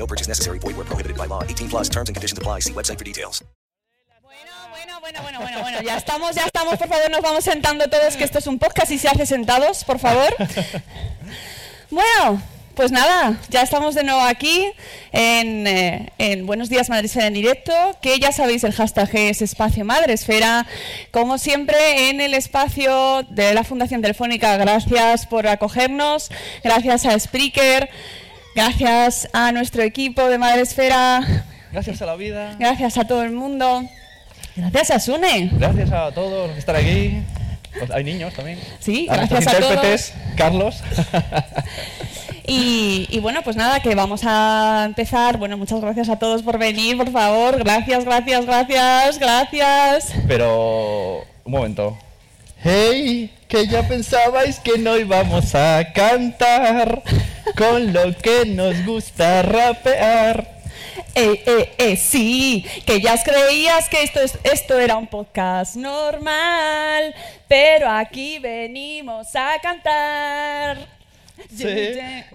No purchase necessary. Void where prohibited by law. 18 plus terms and conditions apply. See website for details. Bueno, bueno, bueno, bueno, bueno, ya estamos, ya estamos, por favor, nos vamos sentando todos, que esto es un podcast y se hace sentados, por favor. Bueno, pues nada, ya estamos de nuevo aquí en, eh, en Buenos Días Madresfera en directo, que ya sabéis el hashtag es Espacio Madresfera, como siempre en el espacio de la Fundación Telefónica, gracias por acogernos, gracias a Spreaker, gracias a nuestro equipo de Madresfera, Gracias a la vida. gracias a todo el mundo, gracias a Sune. Gracias a todos los que están aquí. Pues hay niños también. Sí, a gracias a intérpretes, Carlos. Y, y bueno, pues nada, que vamos a empezar. Bueno, muchas gracias a todos por venir, por favor. Gracias, gracias, gracias, gracias. Pero, un momento. ¡Hey! Que ya pensabais que no íbamos a cantar con lo que nos gusta rapear. Eh, eh, eh, sí, que ya creías que esto, es, esto era un podcast normal, pero aquí venimos a cantar. Sí,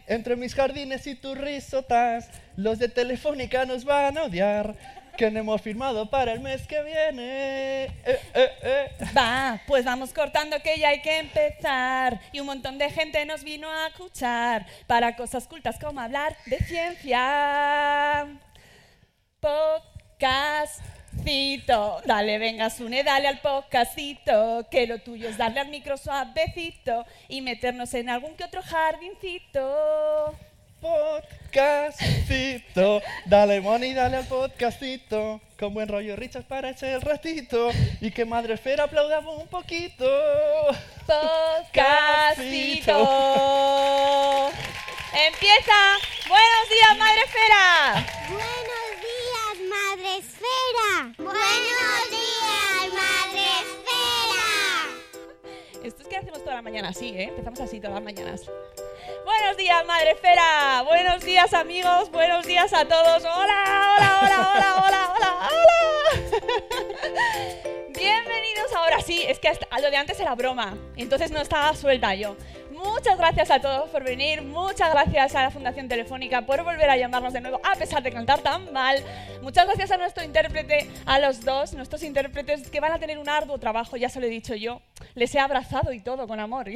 entre mis jardines y tus risotas, los de Telefónica nos van a odiar. Que hemos firmado para el mes que viene. Eh, eh, eh. Va, pues vamos cortando que ya hay que empezar. Y un montón de gente nos vino a escuchar para cosas cultas como hablar de ciencia. Podcastito. Dale, venga, Sune, dale al podcastito. Que lo tuyo es darle al micro suavecito y meternos en algún que otro jardincito. Podcastito, dale money, dale al podcastito. Con buen rollo Richard para ese ratito. Y que Madre Esfera aplaudamos un poquito. Podcastito. Empieza. Buenos días, Madre Esfera. Buenos días, Madre Esfera. Buenos días, Esto es que hacemos toda la mañana así, ¿eh? Empezamos así todas las mañanas. Buenos días, Madre Esfera. Buenos días, amigos. Buenos días a todos. Hola, hola, hola, hola, hola, hola, hola. Bienvenidos ahora sí. Es que hasta- lo de antes era broma. Entonces no estaba suelta yo. Muchas gracias a todos por venir. Muchas gracias a la Fundación Telefónica por volver a llamarnos de nuevo, a pesar de cantar tan mal. Muchas gracias a nuestro intérprete, a los dos, nuestros intérpretes que van a tener un arduo trabajo, ya se lo he dicho yo. Les he abrazado y todo con amor.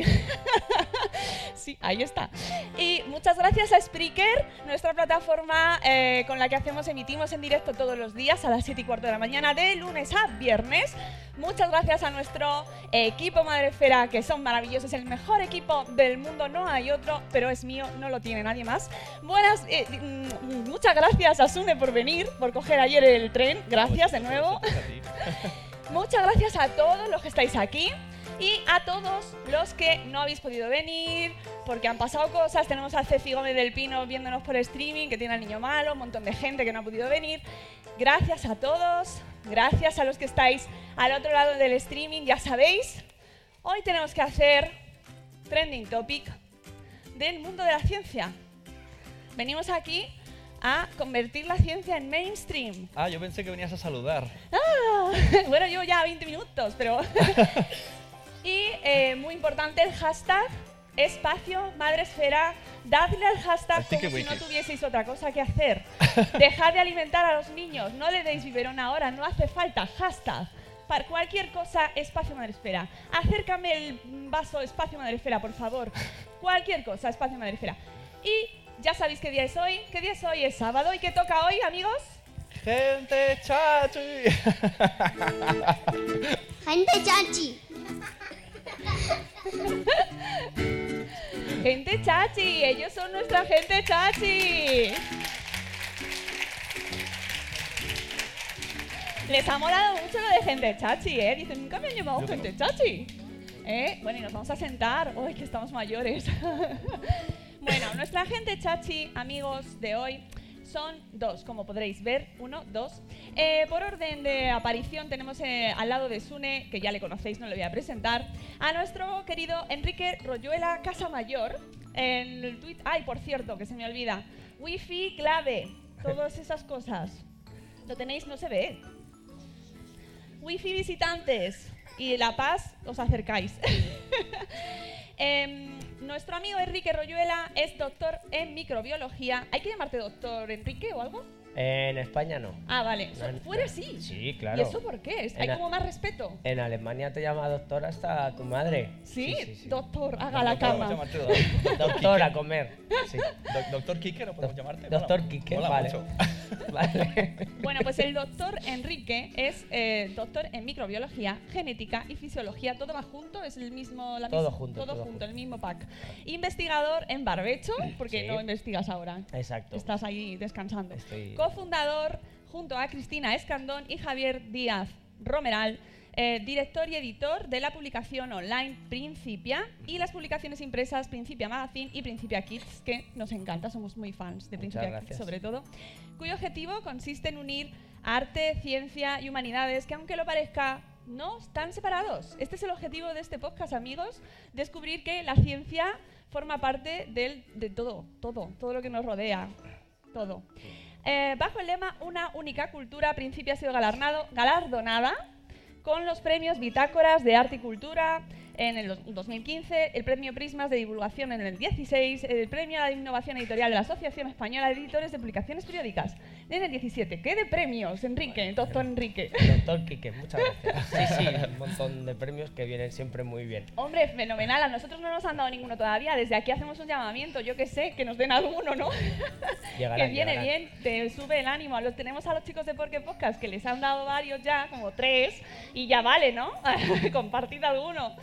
sí, ahí está. Y muchas gracias a Spreaker, nuestra plataforma eh, con la que hacemos, emitimos en directo todos los días a las 7 y cuarto de la mañana, de lunes a viernes. Muchas gracias a nuestro equipo Madrefera, que son maravillosos, el mejor equipo del mundo, no hay otro, pero es mío, no lo tiene nadie más. Buenas, eh, mm, muchas gracias a Sune por venir, por coger ayer el tren, gracias de nuevo. Muchas gracias a todos los que estáis aquí y a todos los que no habéis podido venir porque han pasado cosas. Tenemos a Ceci Gómez del Pino viéndonos por streaming, que tiene al niño malo, un montón de gente que no ha podido venir. Gracias a todos, gracias a los que estáis al otro lado del streaming, ya sabéis. Hoy tenemos que hacer trending topic del mundo de la ciencia. Venimos aquí a convertir la ciencia en mainstream. Ah, yo pensé que venías a saludar. Ah, bueno, llevo ya 20 minutos, pero... y eh, muy importante el hashtag espacio madresfera. Dadle al hashtag Así como si no tuvieseis otra cosa que hacer. Dejad de alimentar a los niños, no le deis biberón ahora, no hace falta. Hashtag. Para cualquier cosa, espacio madresfera. Acércame el vaso espacio madresfera, por favor. Cualquier cosa, espacio madresfera. Y ya sabéis qué día es hoy. ¿Qué día es hoy? Es sábado. ¿Y qué toca hoy, amigos? Gente chachi. Gente chachi. Gente chachi, ellos son nuestra gente chachi. Les ha molado mucho lo de gente chachi, ¿eh? Dicen, nunca me han llamado Yo gente chachi. ¿Eh? Bueno, y nos vamos a sentar. Uy, que estamos mayores. bueno, nuestra gente chachi, amigos de hoy, son dos, como podréis ver. Uno, dos. Eh, por orden de aparición tenemos eh, al lado de Sune, que ya le conocéis, no le voy a presentar, a nuestro querido Enrique Royuela Casamayor. En el tweet, ay, por cierto, que se me olvida. Wifi clave, todas esas cosas. Lo tenéis, no se ve. Wifi visitantes y La Paz os acercáis. Em, nuestro amigo Enrique Royuela es doctor en microbiología. ¿Hay que llamarte doctor Enrique o algo? En España no. Ah, vale. No, en- Fuera sí. Sí, claro. ¿Y eso por qué? Es- Hay En como más respeto. En Alemania te llama doctor hasta tu madre. ¿Sí? sí, sí. Doctor, haga la Podemos cama. llamarte doctor. Doctor a comer. Sí. Doc- Doctor Quique, ¿no podemos llamarte? Doctor Quique, vale. mucho. Vale. Bueno, pues el doctor Enrique es eh, doctor en microbiología, genética y fisiología. Todo va junto, es el mismo. La Todo mis- junto, Todo todo junto, junto. el mismo pack. Investigador en barbecho, porque Sí. no investigas ahora. Exacto. Estás ahí descansando. Estoy- Cofundador junto a Cristina Escandón y Javier Díaz Romeral, eh, director y editor de la publicación online Principia y las publicaciones impresas Principia Magazine y Principia Kids, que nos encanta, somos muy fans de Muchas Principia Kids sobre todo, cuyo objetivo consiste en unir arte, ciencia y humanidades que aunque lo parezca no están separados. Este es el objetivo de este podcast, amigos, descubrir que la ciencia forma parte del, de todo, todo, todo lo que nos rodea, todo. Eh, bajo el lema Una única cultura, Principia ha sido galardonado- galardonada con los premios Bitácoras de Arte y Cultura en el dos- 2015, el premio Prismas de Divulgación en el 16, el premio a la innovación editorial de la Asociación Española de Editores de Publicaciones Periódicas en el 17. ¿Qué de premios, Enrique? Doctor Enrique. Doctor Quique, muchas gracias. Sí, sí, un montón de premios que vienen siempre muy bien. Hombre, fenomenal. A nosotros no nos han dado ninguno todavía. Desde aquí hacemos un llamamiento. Yo que sé, que nos den alguno, ¿no? Llegarán, que viene llegarán. bien, te sube el ánimo. Los tenemos a los chicos de Porque Podcast que les han dado varios ya, como tres, y ya vale, ¿no? Compartid alguno.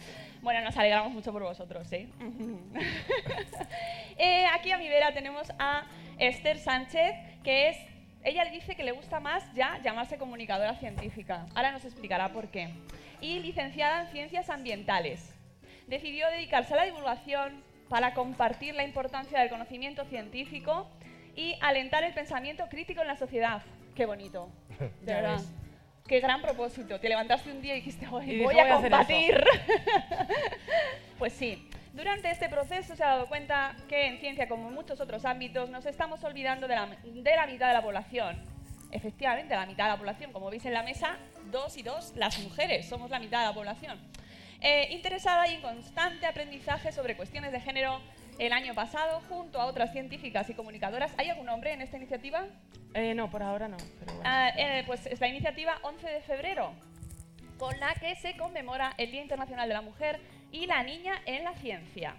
Bueno, nos alegramos mucho por vosotros, ¿eh? Eh, aquí a mi vera tenemos a Esther Sánchez, que es. Ella le dice que le gusta más ya llamarse comunicadora científica. Ahora nos explicará por qué. Y licenciada en Ciencias Ambientales. Decidió dedicarse a la divulgación para compartir la importancia del conocimiento científico y alentar el pensamiento crítico en la sociedad. Qué bonito, de verdad. Qué gran propósito. Te levantaste un día y dijiste, "Hoy Y voy a "Voy a hacer combatir. pues sí. Durante este proceso se ha dado cuenta que en ciencia, como en muchos otros ámbitos, nos estamos olvidando de la, de la mitad de la población. Efectivamente, la mitad de la población, como veis en la mesa, dos y dos, las mujeres, somos la mitad de la población. Eh, interesada y en constante aprendizaje sobre cuestiones de género el año pasado, junto a otras científicas y comunicadoras. ¿Hay algún nombre en esta iniciativa? Eh, no, por ahora no. Pero bueno. Ah, eh, pues es la iniciativa 11 de febrero, con la que se conmemora el Día Internacional de la Mujer y la Niña en la Ciencia.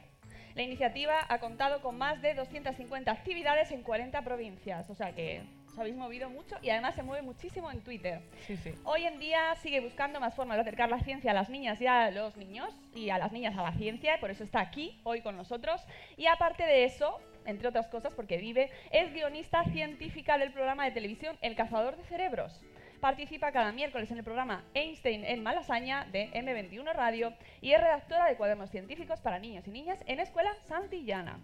La iniciativa ha contado con más de 250 actividades en 40 provincias, o sea que os habéis movido mucho y además se mueve muchísimo en Twitter. sí, sí. Hoy en día sigue buscando más formas de acercar la ciencia a las niñas y a los niños, y a las niñas a la ciencia, y por eso está aquí hoy con nosotros. Y aparte de eso, entre otras cosas, porque vive, es guionista científica del programa de televisión El Cazador de Cerebros. Participa cada miércoles en el programa Einstein en Malasaña de M21 Radio y es redactora de cuadernos científicos para niños y niñas en Escuela Santillana.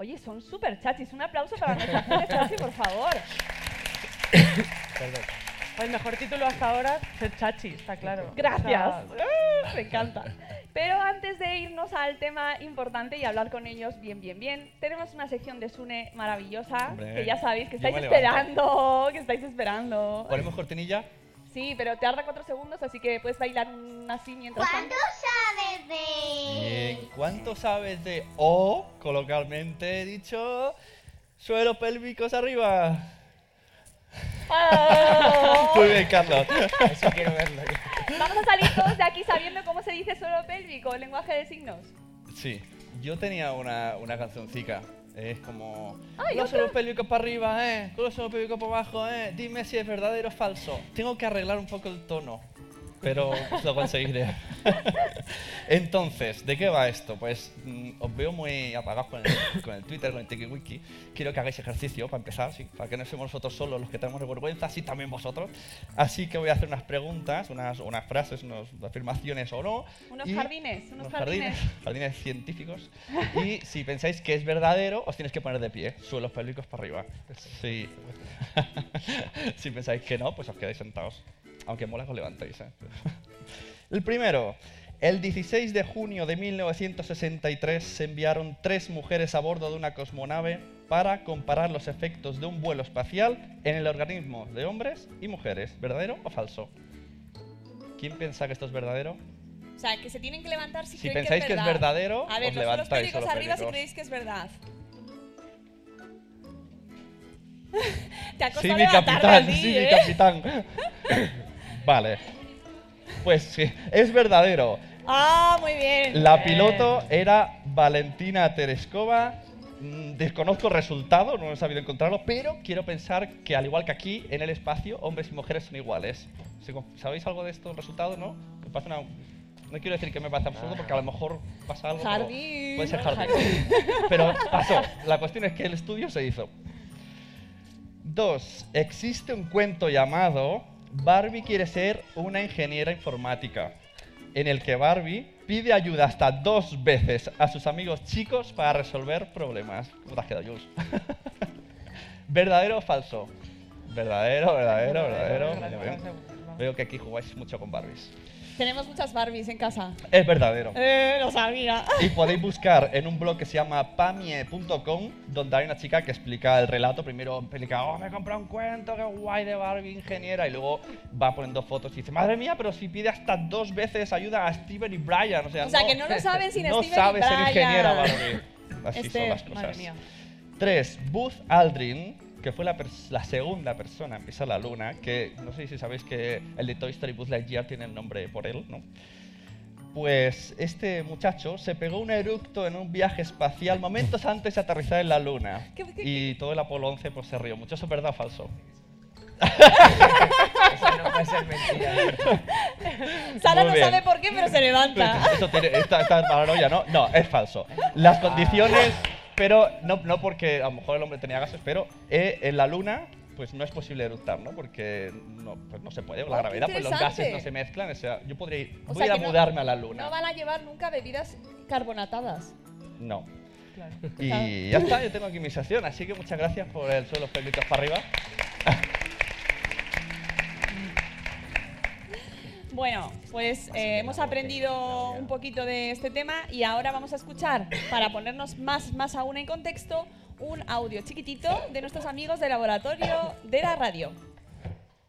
Oye, son súper chachis. Un aplauso para nuestra gente chachi, por favor. Perdón. El mejor título hasta ahora, ser chachi, está claro. Gracias. O sea, me encanta. Pero antes de irnos al tema importante y hablar con ellos bien, bien, bien, tenemos una sección de Sune maravillosa Hombre, que ya sabéis que estáis esperando, que estáis esperando. ¿Ponemos cortinilla? Sí, pero te tarda cuatro segundos, así que puedes bailar así mientras ¿Cuánto sabes de...? Bien. ¿Cuánto sabes de O, coloquialmente dicho, suelos pélvicos arriba? ¡Oh! Muy bien, Carlos. Eso quiero verlo. Vamos a salir todos de aquí sabiendo cómo se dice suelo pélvico, el lenguaje de signos. Sí, yo tenía una, una cancioncica. Es como. Ay, los pélvicos para arriba, ¿eh? Los pélvicos para abajo, ¿eh? Dime si es verdadero o falso. Tengo que arreglar un poco el tono, pero lo conseguiré. Entonces, ¿de qué va esto? Pues mm, os veo muy apagados con el, con el Twitter, con el TikiWiki. Quiero que hagáis ejercicio para empezar, sí, para que no seamos nosotros solos los que tenemos vergüenza, sí también vosotros. Así que voy a hacer unas preguntas, unas, unas frases, unas afirmaciones o no. Unos jardines, unos unos jardines. jardines, jardines científicos. Y si pensáis que es verdadero, os tienes que poner de pie, suelos pélvicos para arriba. Si, si pensáis que no, pues os quedáis sentados. Aunque mola que os levantéis. ¿eh? El primero. El 16 de junio de 1963 se enviaron tres mujeres a bordo de una cosmonave para comparar los efectos de un vuelo espacial en el organismo de hombres y mujeres. ¿Verdadero o falso? ¿Quién piensa que esto es verdadero? O sea, que se tienen que levantar si, Si creen pensáis que que es es verdad. verdadero, A ver, os los levantáis, suelos arriba si creéis que es verdad. Te ha Sí, costado mi levantarte capitán, sí, mi ¿eh? capitán. vale. Pues sí, es verdadero. Ah, muy bien. La piloto era Valentina Tereskova. Mm, Desconozco el resultado, no he sabido encontrarlo, pero quiero pensar que al igual que aquí, en el espacio, hombres y mujeres son iguales. ¿Sabéis algo de esto, el resultado, no? Me parece una- No quiero decir que me parece absurdo porque a lo mejor pasa algo. Jardín. Puede ser jardín. Pero pasó. La cuestión es que el estudio se hizo. Dos, existe un cuento llamado Barbie quiere ser una ingeniera informática, en el que Barbie pide ayuda hasta dos veces a sus amigos chicos para resolver problemas. ¿Cómo te has quedado, Jules? ¿Verdadero o falso? Verdadero, verdadero, verdadero. Muy bien. Veo que aquí jugáis mucho con Barbies. Tenemos muchas Barbies en casa. Es verdadero. Eh, lo sabía. Y podéis buscar en un blog que se llama pamie.com, donde hay una chica que explica el relato. Primero explica, oh, me he comprado un cuento, qué guay de Barbie ingeniera. Y luego va poniendo fotos y dice, madre mía, pero si pide hasta dos veces ayuda a Steven y Brian. O sea, O sea, que no lo saben sin no Steven y sabe ser Brian. ingeniera Barbie. Así Este, son las madre cosas. mía. 3. Buzz Aldrin, que fue la, la segunda persona en pisar la luna, que no sé si sabéis que el de Toy Story Buzz Lightyear tiene el nombre por él, ¿no? Pues este muchacho se pegó un eructo en un viaje espacial momentos antes de aterrizar en la luna. ¿Qué- qué- Y todo el Apolo 11 pues, se rió mucho. ¿Eso es verdad o falso? Eso no puede ser mentira. Sara Muy no bien. sabe por qué, pero se levanta. Eso tiene, esta, esta paranoia, ¿no? No, es falso. Las condiciones, pero no, no porque a lo mejor el hombre tenía gases, pero eh, en la luna pues no es posible eructar, ¿no? Porque no, pues no se puede, la Oh, qué gravedad, pues los interesante. gases no se mezclan. O sea, yo podría ir, O voy sea a ir a que no- mudarme a la luna. No van a llevar nunca bebidas carbonatadas. No. Claro. Y ya está, yo tengo aquí mi sección, así que muchas gracias por el suelo pelitos para arriba. Bueno, pues eh, hemos aprendido un poquito de este tema y ahora vamos a escuchar, para ponernos más, más aún en contexto, un audio chiquitito de nuestros amigos del laboratorio de la radio.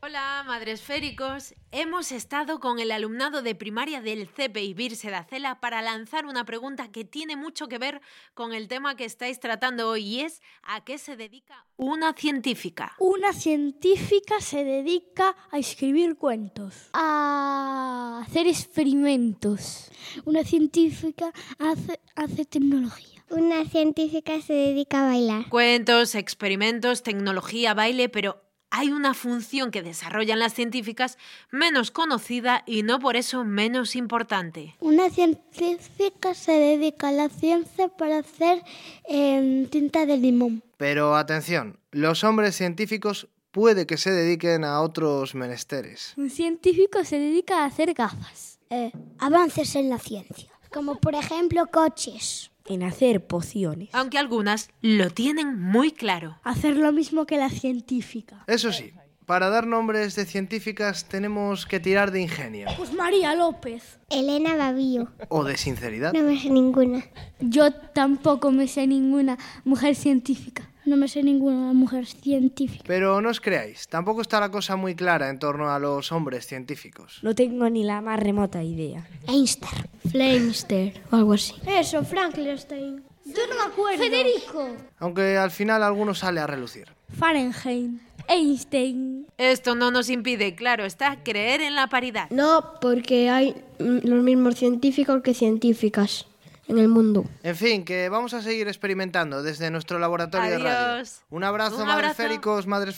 Hola, madresféricos. Hemos estado con el alumnado de primaria del CPI Birse de Cela para lanzar una pregunta que tiene mucho que ver con el tema que estáis tratando hoy y es ¿a qué se dedica una científica? Una científica se dedica a escribir cuentos, a hacer experimentos. Una científica hace, hace tecnología. Una científica se dedica a bailar. Cuentos, experimentos, tecnología, baile, pero hay una función que desarrollan las científicas menos conocida y no por eso menos importante. Una científica se dedica a la ciencia para hacer em, tinta de limón. Pero atención, los hombres científicos puede que se dediquen a otros menesteres. Un científico se dedica a hacer gafas. Eh, avances en la ciencia, como por ejemplo coches. En hacer pociones. Aunque algunas lo tienen muy claro. Hacer lo mismo que la científica. Eso sí, para dar nombres de científicas tenemos que tirar de ingenio. Pues María López. Elena Bavío. O de sinceridad. No me sé ninguna. Yo tampoco me sé ninguna mujer científica. No me sé ninguna mujer científica. Pero no os creáis, tampoco está la cosa muy clara en torno a los hombres científicos. No tengo ni la más remota idea. Einstein. Flamester o algo así. Eso, Frankenstein. Yo no me acuerdo. Federico. Aunque al final alguno sale a relucir. Fahrenheit. Einstein. Esto no nos impide, claro está, creer en la paridad. No, porque hay mm, los mismos científicos que científicas en el mundo. En fin, que vamos a seguir experimentando desde nuestro laboratorio de radio. Adiós. Un abrazo, Un madres abrazo. féricos, madres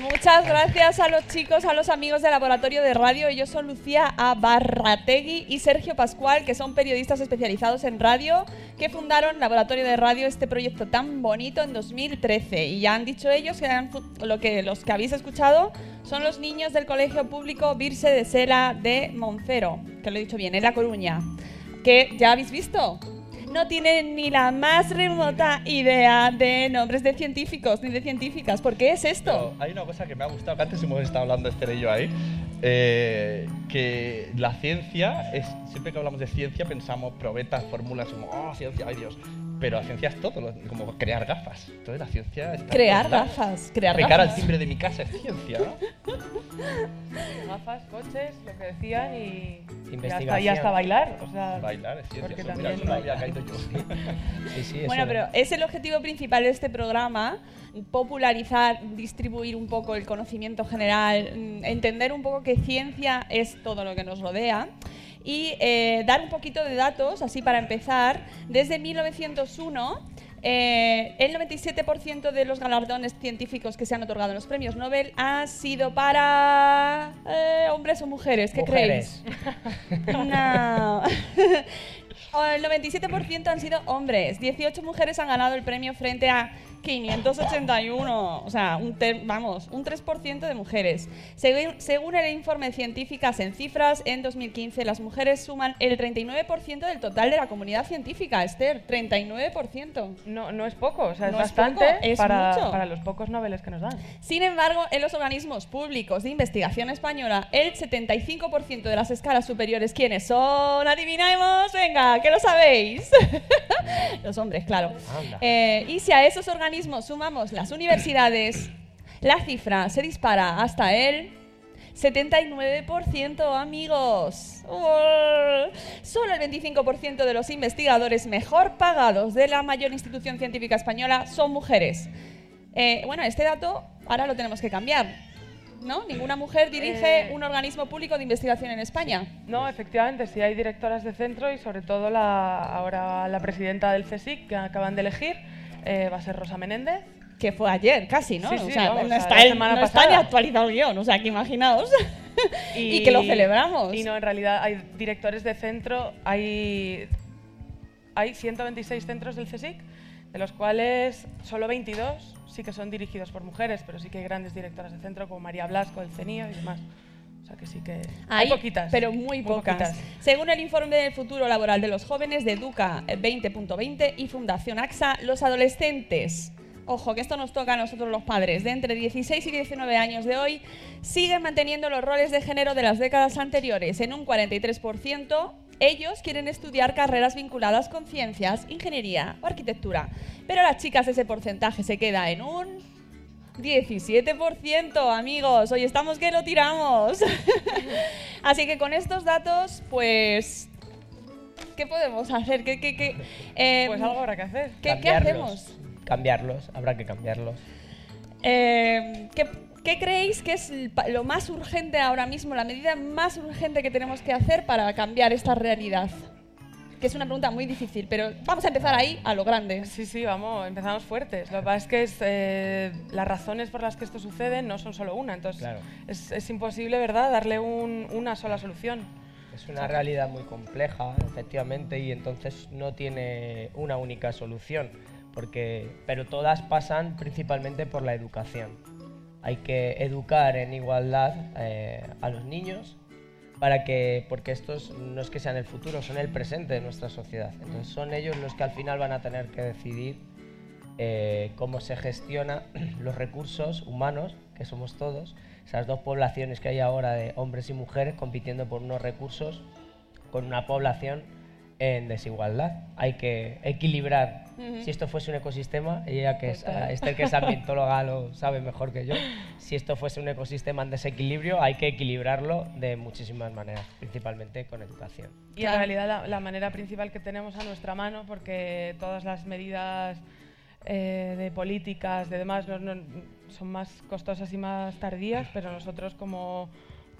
Muchas gracias a los chicos, a los amigos del laboratorio de radio. Ellos son Lucía Abarrategui y Sergio Pascual, que son periodistas especializados en radio, que fundaron Laboratorio de Radio, este proyecto tan bonito, en 2013. Y ya han dicho ellos que, han lo que los que habéis escuchado son los niños del Colegio Público Virse de Sela de Moncero, que lo he dicho bien, en La Coruña. Que ya habéis visto. No tienen ni la más remota idea de nombres de científicos ni de científicas. ¿Por qué es esto? Hay una cosa que me ha gustado, que antes hemos estado hablando Esther y yo ahí, eh, que la ciencia, es, siempre que hablamos de ciencia pensamos probetas, fórmulas, como, oh, ciencia, ay Dios. Pero la ciencia es todo, lo- como crear gafas. Entonces la ciencia está... Crear gafas, crear Pegar al gafas. timbre de mi casa es ciencia, ¿no? Gafas, coches, lo que decían y. y hasta, y Investigación. hasta bailar. O sea, Bailar es ciencia. eso, también. mira, eso no había caído yo. Sí, sí, Bueno, pero es el objetivo principal de este programa, popularizar, distribuir un poco el conocimiento general, mm, entender un poco que ciencia es todo lo que nos rodea y eh, dar un poquito de datos, así para empezar, desde 1901. eh, el 97% de los galardones científicos que se han otorgado en los premios Nobel ha sido para eh, hombres o mujeres. ¿Qué Mujeres. creéis? No. El 97% han sido hombres. 18 mujeres han ganado el premio frente a 581. O sea, un ter- vamos, un 3% de mujeres. Según, según el informe Científicas en Cifras, en 2015 las mujeres suman el 39% del total de la comunidad científica, Esther. 39%. No, no es poco, o sea, es No es bastante poco, es para, mucho. para los pocos noveles que nos dan. Sin embargo, en los organismos públicos de investigación española, el 75% de las escalas superiores, ¿quiénes son? Adivinemos, venga, que lo sabéis. los hombres, claro. Eh, y si a esos organismos sumamos las universidades, la cifra se dispara hasta el 79%, amigos. ¡Oh! Solo el 25% de los investigadores mejor pagados de la mayor institución científica española son mujeres. Eh, bueno, este dato ahora lo tenemos que cambiar. ¿No? Ninguna mujer dirige Eh, un organismo público de investigación en España. No, efectivamente, sí hay directoras de centro y sobre todo la, ahora la presidenta del CSIC que acaban de elegir eh, va a ser Rosa Menéndez. Que fue ayer, casi, ¿no? Sí, o sí, sea, vamos, no, está la el- semana no está ni actualizado el guion, o sea, que imaginaos. Y, que lo celebramos. Y no, en realidad hay directores de centro, hay, hay 126 centros del CSIC, de los cuales solo 22 sí que son dirigidos por mujeres, pero sí que hay grandes directoras de centro como María Blasco, el CENIO y demás. Sea que sí que hay, Hay, poquitas. pero muy pocas. poquitas. Según el informe del futuro laboral de los jóvenes de Educa 20.20 y Fundación AXA, los adolescentes, ojo que esto nos toca a nosotros los padres, de entre 16 y 19 años de hoy, siguen manteniendo los roles de género de las décadas anteriores en un 43%. Ellos quieren estudiar carreras vinculadas con ciencias, ingeniería o arquitectura, pero las chicas ese porcentaje se queda en un 17%, amigos. Hoy estamos que lo tiramos. Así que con estos datos, pues. ¿Qué podemos hacer? ¿Qué, qué, qué, eh, Pues algo habrá que hacer. ¿Qué, hacemos? Cambiarlos, habrá que cambiarlos. Eh, ¿qué, qué creéis que es lo más urgente ahora mismo, la medida más urgente que tenemos que hacer para cambiar esta realidad? Que es una pregunta muy difícil, pero vamos a empezar ahí a lo grande. Sí, sí, vamos, empezamos fuertes. Lo que pasa es que es, eh, las razones por las que esto sucede no son solo una, entonces Claro. es, es imposible, ¿verdad?, darle un- una sola solución. Es una realidad muy compleja, efectivamente, y entonces no tiene una única solución, porque, pero todas pasan principalmente por la educación. Hay que educar en igualdad eh, a los niños para que, porque estos no es que sean el futuro, son el presente de nuestra sociedad. Entonces son ellos los que al final van a tener que decidir eh, cómo se gestiona los recursos humanos, que somos todos, esas dos poblaciones que hay ahora de hombres y mujeres compitiendo por unos recursos con una población en desigualdad. Hay que equilibrar. Ujú. Si esto fuese un ecosistema, ella que es, Total. Esther que es ambientóloga lo sabe mejor que yo, si esto fuese un ecosistema en desequilibrio, hay que equilibrarlo de muchísimas maneras, principalmente con educación. Y en realidad la, la manera principal que tenemos a nuestra mano, porque todas las medidas eh, de políticas, de demás, no- no- son más costosas y más tardías, pero nosotros como,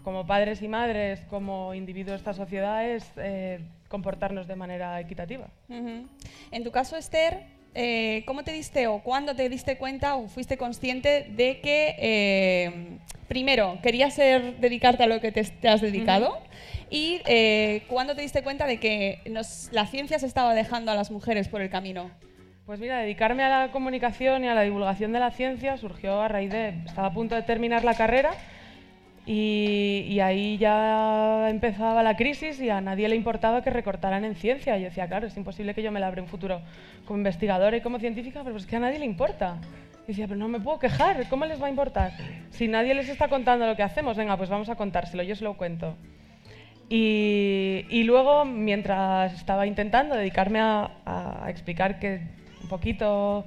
como padres y madres, como individuos de esta sociedad, es eh, comportarnos de manera equitativa. Ujú. En tu caso, Esther, eh, ¿cómo te diste o cuándo te diste cuenta o fuiste consciente de que, eh, primero, querías ser, dedicarte a lo que te, te has dedicado? Y eh, cuándo te diste cuenta de que nos- la ciencia se estaba dejando a las mujeres por el camino? Pues mira, dedicarme a la comunicación y a la divulgación de la ciencia surgió a raíz de... Estaba a punto de terminar la carrera y, y ahí ya empezaba la crisis y a nadie le importaba que recortaran en ciencia. Y yo decía, claro, es imposible que yo me labre un futuro como investigadora y como científica, pero es que a nadie le importa. Y decía, pero no me puedo quejar, ¿cómo les va a importar? Si nadie les está contando lo que hacemos, venga, pues vamos a contárselo, yo se lo cuento. Y, y luego, mientras estaba intentando dedicarme a, a explicar que un poquito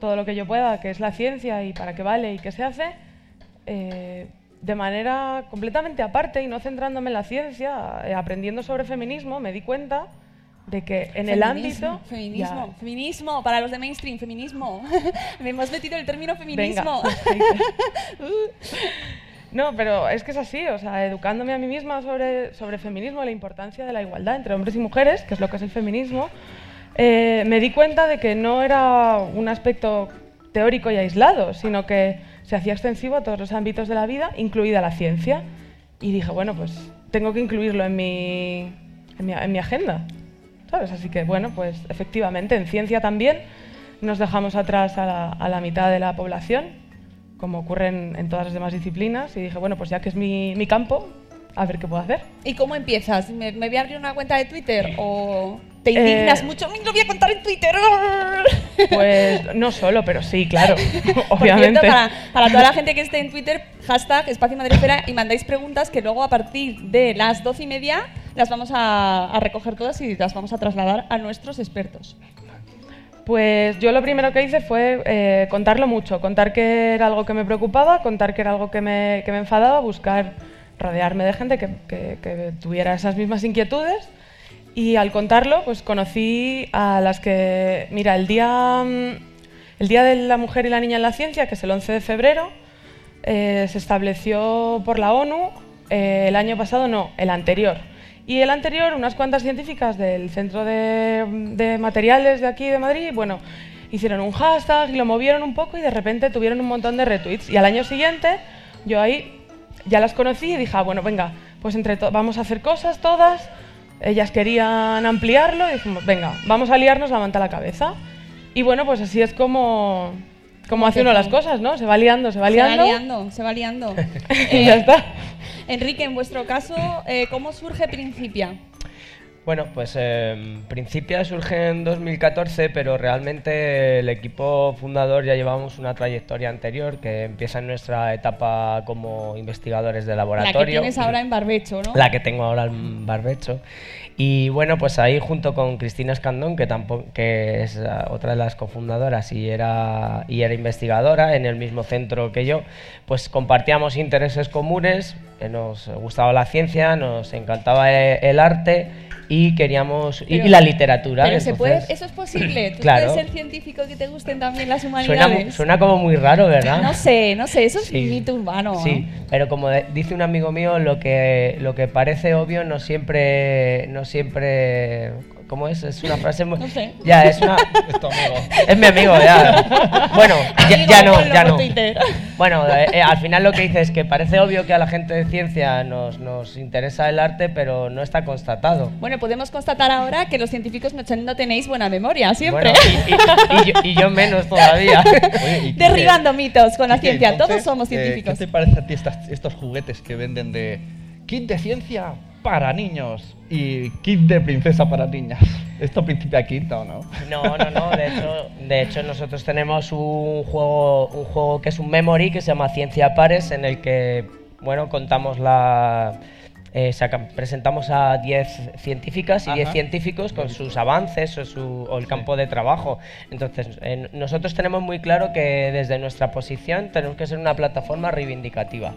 todo lo que yo pueda, qué es la ciencia y para qué vale y qué se hace, eh, de manera completamente aparte y no centrándome en la ciencia, eh, aprendiendo sobre feminismo, me di cuenta de que en el ámbito... Feminismo, Ya. feminismo, para los de mainstream, feminismo. Me hemos metido el término feminismo. No, pero es que es así, o sea, educándome a mí misma sobre, sobre feminismo, la importancia de la igualdad entre hombres y mujeres, que es lo que es el feminismo, eh, me di cuenta de que no era un aspecto teórico y aislado, sino que se hacía extensivo a todos los ámbitos de la vida, incluida la ciencia. Y dije, bueno, pues tengo que incluirlo en mi, en mi, en mi agenda. ¿Sabes? Así que, bueno, pues efectivamente, en ciencia también nos dejamos atrás a la, mitad de la población, como ocurre en, todas las demás disciplinas, y dije, bueno, pues ya que es mi, mi campo, a ver qué puedo hacer. ¿Y cómo empiezas? ¿Me, me voy a abrir una cuenta de Twitter o te indignas Eh, mucho? ¡Me lo voy a contar en Twitter! Pues no solo, pero sí, claro, Por obviamente. cierto, para, para toda la gente que esté en Twitter, hashtag Espacio Madrefera y mandáis preguntas que luego a partir de las doce y media las vamos a, a recoger todas y las vamos a trasladar a nuestros expertos. Pues yo lo primero que hice fue eh, contarlo mucho, contar que era algo que me preocupaba, contar que era algo que me, que me enfadaba, buscar rodearme de gente que, que- que tuviera esas mismas inquietudes. Y al contarlo, pues conocí a las que, mira, el día, mm, el día de la mujer y la niña en la ciencia, que es el 11 de febrero, eh, se estableció por la ONU eh, el año pasado, no, el anterior. Y el anterior, unas cuantas científicas del Centro de, de Materiales de aquí de Madrid, bueno, hicieron un hashtag y lo movieron un poco y de repente tuvieron un montón de retweets. Y al año siguiente, yo ahí ya las conocí y dije, ah, bueno, venga, pues entre vamos a hacer cosas todas. Ellas querían ampliarlo y dijimos, venga, vamos a liarnos la manta a la cabeza. Y bueno, pues así es como, como hace uno las cosas, ¿no? Se va liando, se va Se liando. va liando, se va liando. y ya está. Enrique, en vuestro caso, eh, ¿cómo surge Principia? Bueno, pues eh, Principia surge en 2014, pero realmente el equipo fundador ya llevamos una trayectoria anterior que empieza en nuestra etapa como investigadores de La laboratorio. que tienes ahora en Barbecho, ¿no? La que tengo ahora en Barbecho. Y bueno, pues ahí junto con Cristina Escandón, que, tampoco, que es ah, otra de las cofundadoras y era, y era investigadora en el mismo centro que yo, pues compartíamos intereses comunes, eh, nos gustaba la ciencia, nos encantaba eh, el arte y queríamos y Pero- la literatura. Pero se puede, entonces- eso es posible. ¿Tú Claro. puedes ser científico y que te gusten también las Suena, humanidades? mu- suena como muy raro, ¿verdad? No sé, no sé, eso es Sí. mito urbano. Sí, pero como dice un amigo mío, lo que, lo que parece obvio no siempre, no siempre, ¿cómo es? Es una frase muy... No sé. Ya, es una... Es tu amigo. Es mi amigo, ya. Bueno, ya, ya no, ya no. Bueno, eh, eh, al final lo que dice es que parece obvio que a la gente de ciencia nos, nos interesa el arte, pero no está constatado. Bueno, podemos constatar ahora que los científicos no, no tenéis buena memoria, siempre. Bueno, y, y- y yo, y yo menos todavía. Oye, ¿y qué- Derribando mitos con la ciencia. entonces, Todos somos eh, científicos. ¿Qué te parece a ti estas- estos juguetes que venden de kit de ciencia para niños y kit de princesa para niñas? ¿Esto principia quinta o no? No, no, no. De hecho, de hecho, nosotros tenemos un juego, un juego que es un memory que se llama Ciencia Pares, en el que, bueno, contamos la. eh, saca- presentamos a 10 científicas y 10 Ajá. científicos con sus avances o, su- o el campo de trabajo. Entonces, en- nosotros tenemos muy claro que desde nuestra posición tenemos que ser una plataforma reivindicativa.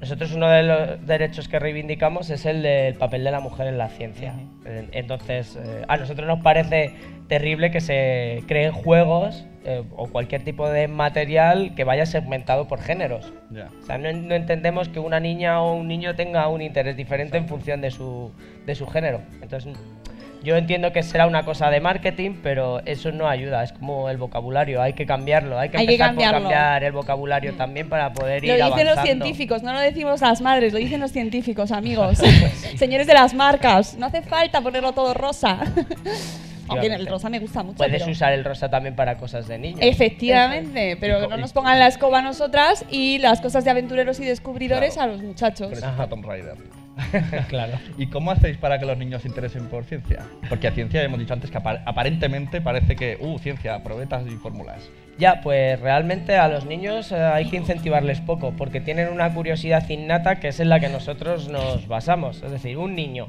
Nosotros uno de los derechos que reivindicamos es el del papel de la mujer en la ciencia. En- Entonces, eh, a nosotros nos parece terrible que se creen juegos eh, o cualquier tipo de material que vaya segmentado por géneros. Ya. O sea, no, no entendemos que una niña o un niño tenga un interés diferente en función de su, de su género. Entonces, yo entiendo que será una cosa de marketing, pero eso no ayuda. Es como el vocabulario, hay que cambiarlo. Hay que Hay que empezar por cambiarlo. cambiar el vocabulario también para poder Lo ir dicen los avanzando. científicos, no lo decimos las madres, lo dicen los científicos, amigos. Señores de las marcas, no hace falta ponerlo todo rosa. Aunque el rosa me gusta mucho. Puedes pero- usar el rosa también para cosas de niños. Efectivamente, pero que no nos pongan la escoba a nosotras y las cosas de aventureros y descubridores Claro. a los muchachos. Pero es Tomb Raider. claro. ¿Y cómo hacéis para que los niños se interesen por ciencia? Porque a ciencia hemos dicho antes que apar- aparentemente parece que, uh, ciencia, probetas y fórmulas. Ya, pues realmente a los niños eh, hay que incentivarles poco, porque tienen una curiosidad innata que es en la que nosotros nos basamos. Es decir, un niño,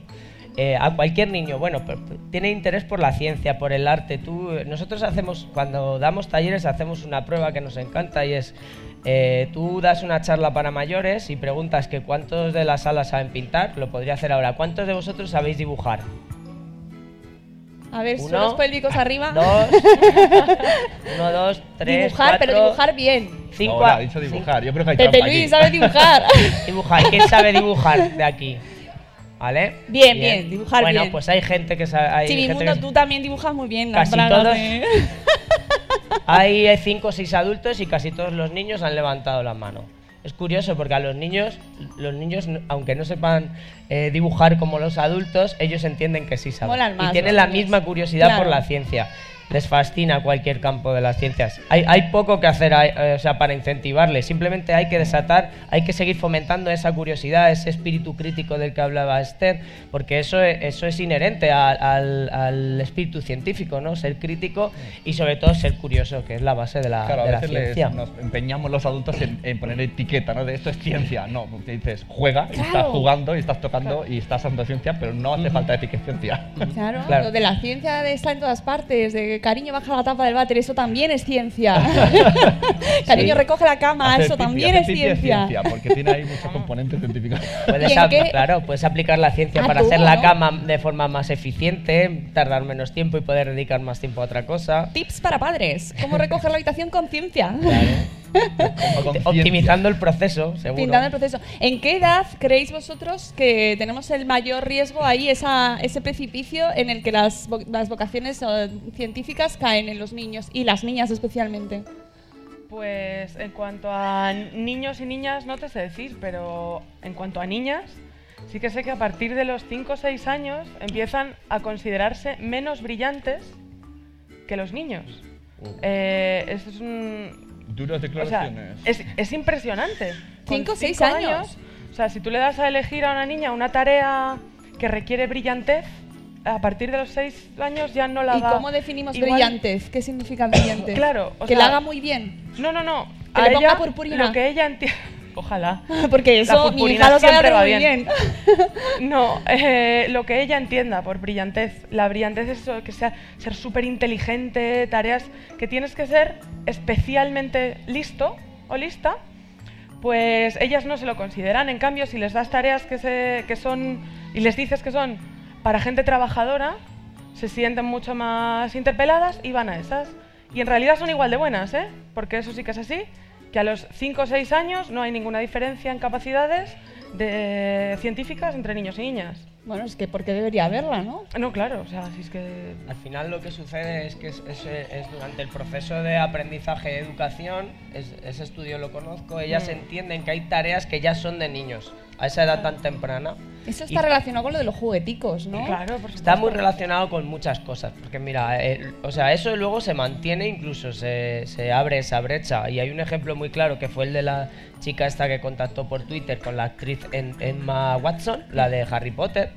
eh, a cualquier niño, bueno, pero- pero tiene interés por la ciencia, por el arte. Tú, nosotros hacemos, cuando damos talleres, hacemos una prueba que nos encanta y es, eh, tú das una charla para mayores y preguntas que cuántos de la sala saben pintar, lo podría hacer ahora. ¿Cuántos de vosotros sabéis dibujar? A ver, Uno, suelos pélvicos arriba. Dos, uno, dos, tres, dibujar, pero cuatro, dibujar bien. Cinco, a- ha dicho dibujar. Yo creo que hay Pepe trampa Luis aquí. sabe dibujar. dibujar. ¿Quién sabe dibujar de aquí? ¿Vale? Bien, bien, dibujar bueno, bien. pues hay gente que sabe. Hay, gente Chimimundo, que- tú también dibujas muy bien las Casi todos. de- hay eh, cinco o seis adultos y casi todos los niños han levantado la mano. Es curioso porque a los niños, los niños, aunque no sepan eh, dibujar como los adultos, ellos entienden que sí saben. Más y tienen la niños. misma curiosidad por la ciencia. Les fascina cualquier campo de las ciencias. Hay, hay poco que hacer hay- eh, o sea, para incentivarles. Simplemente hay que desatar, hay que seguir fomentando esa curiosidad, ese espíritu crítico del que hablaba Esther, porque eso es, eso es inherente a- al, al espíritu científico, ¿no? Ser crítico y sobre todo ser curioso, que es la base de la, Claro, de a la veces les- ciencia. nos empeñamos los adultos en, en poner etiqueta, ¿no? De esto es ciencia. No, porque dices, juega, y estás Claro. jugando y estás tocando y estás dando ciencia, pero no hace falta etiqueta ciencia. Claro, Claro. lo de la ciencia está en todas partes, de cariño baja la tapa del váter, eso también es ciencia. cariño Sí. recoge la cama, Hacer eso pipi, también es pipi ciencia. porque tiene ahí muchos componentes científicos. Puedes. Claro, puedes aplicar la ciencia A para todo, hacer la ¿no? cama de forma más eficiente, tardar menos tiempo y poder dedicar más tiempo a otra cosa. Tips para padres, cómo recoger la habitación con ciencia. Optimizando el proceso, seguro. Pintando el proceso. ¿En qué edad creéis vosotros que tenemos el mayor riesgo ahí, esa, ese precipicio en el que las, las vocaciones eh, científicas caen en los niños y las niñas especialmente? Pues en cuanto a niños y niñas no te sé decir, pero en cuanto a niñas, sí que sé que a partir de los 5 o 6 años empiezan a considerarse menos brillantes que los niños. Eh, esto es un... Duras O sea, declaraciones. es, es impresionante. Con Cinco o seis años. O sea, si tú le das a elegir a una niña una tarea que requiere brillantez, a partir de los 6 años ya no la ¿Y va- cómo definimos Igual- ¿Brillantez? ¿Qué significa brillantez? Claro, o que sea- la haga muy bien. No, no, no. Que A le ponga ella, purpurina. Lo que ella entiende. Ojalá. Porque eso mi hija lo siempre va muy bien. No, eh, lo que ella entienda por brillantez. La brillantez es eso, que sea ser súper inteligente, tareas que tienes que ser especialmente listo o lista, pues ellas no se lo consideran. En cambio, si les das tareas que, se, que son y les dices que son para gente trabajadora, se sienten mucho más interpeladas y van a esas. Y en realidad son igual de buenas, ¿eh? Porque eso sí que es así, que a los 5 o 6 años no hay ninguna diferencia en capacidades de científicas entre niños y niñas. Bueno, es que porque debería haberla, ¿no? No, claro, o sea, si es que... Al final lo que sucede es que es, es- es durante el proceso de aprendizaje y educación, es- ese estudio lo conozco, ellas Mm. entienden que hay tareas que ya son de niños, a esa edad tan temprana. Eso Y- está relacionado con lo de los jugueticos, ¿no? Claro, por Está muy relacionado con muchas cosas, porque mira, eh, o sea, eso luego se mantiene, incluso se, se abre esa brecha. Y hay un ejemplo muy claro que fue el de la chica esta que contactó por Twitter con la actriz En- Emma Watson, la de Harry Potter.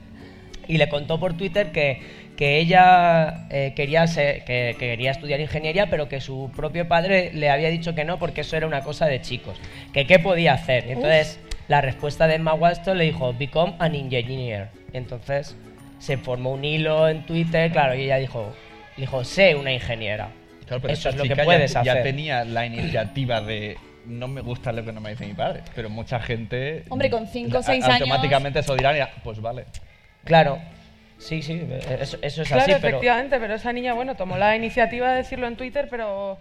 Y le contó por Twitter que, que ella eh, quería, ser- que, que quería estudiar ingeniería, pero que su propio padre le había dicho que no porque eso era una cosa de chicos. Que qué podía hacer. Y entonces la respuesta de Emma Watson le dijo, become an engineer. Y entonces se formó un hilo en Twitter, claro, y ella dijo, dijo, sé una ingeniera. Claro, pero eso es lo que ya- puedes ya, hacer. tenía la iniciativa de no me gusta lo que no me dice mi padre, pero mucha gente Hombre, con cinco o a- seis años- automáticamente eso dirán, ya, pues vale. Claro, sí, sí, eso, eso es Claro, así, pero... efectivamente, pero esa niña, bueno, tomó la iniciativa de decirlo en Twitter, pero,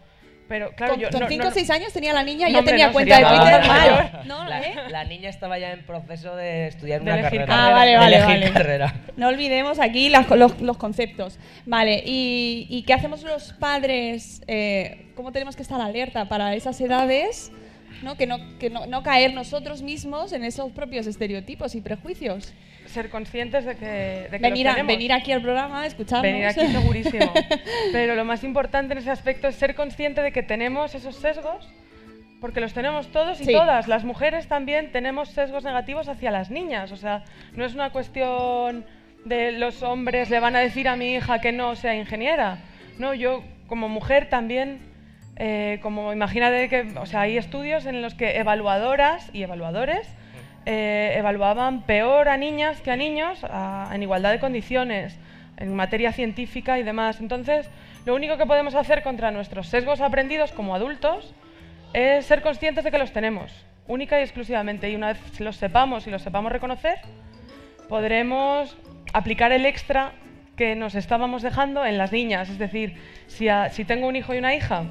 pero claro, con yo con no- 5 no- o 6 años tenía la niña y ya tenía no, cuenta de Twitter mayor. mal. No, la, ¿eh? la niña estaba ya en proceso de estudiar De una carrera. Ah, vale, de vale, elegir vale. carrera. No olvidemos aquí las- los, los conceptos. Vale, ¿y, y qué hacemos los padres? Eh, ¿Cómo tenemos que estar alerta para esas edades? ¿No? Que, no, que no, no caer nosotros mismos en esos propios estereotipos y prejuicios. ser conscientes de que, de que Venir, a- venir aquí al programa, escucharnos. Venir aquí segurísimo. Pero lo más importante en ese aspecto es ser consciente de que tenemos esos sesgos, porque los tenemos todos y Sí. todas. Las mujeres también tenemos sesgos negativos hacia las niñas. O sea, no es una cuestión de los hombres le van a decir a mi hija que no sea ingeniera. No, yo como mujer también, eh, como imagínate que, hay estudios en los que evaluadoras y evaluadores eh, evaluaban peor a niñas que a niños a- en igualdad de condiciones, en materia científica y demás. Entonces, lo único que podemos hacer contra nuestros sesgos aprendidos como adultos es ser conscientes de que los tenemos, única y exclusivamente. Y una vez los sepamos y los sepamos reconocer, podremos aplicar el extra que nos estábamos dejando en las niñas. Es decir, si tengo un hijo y una hija,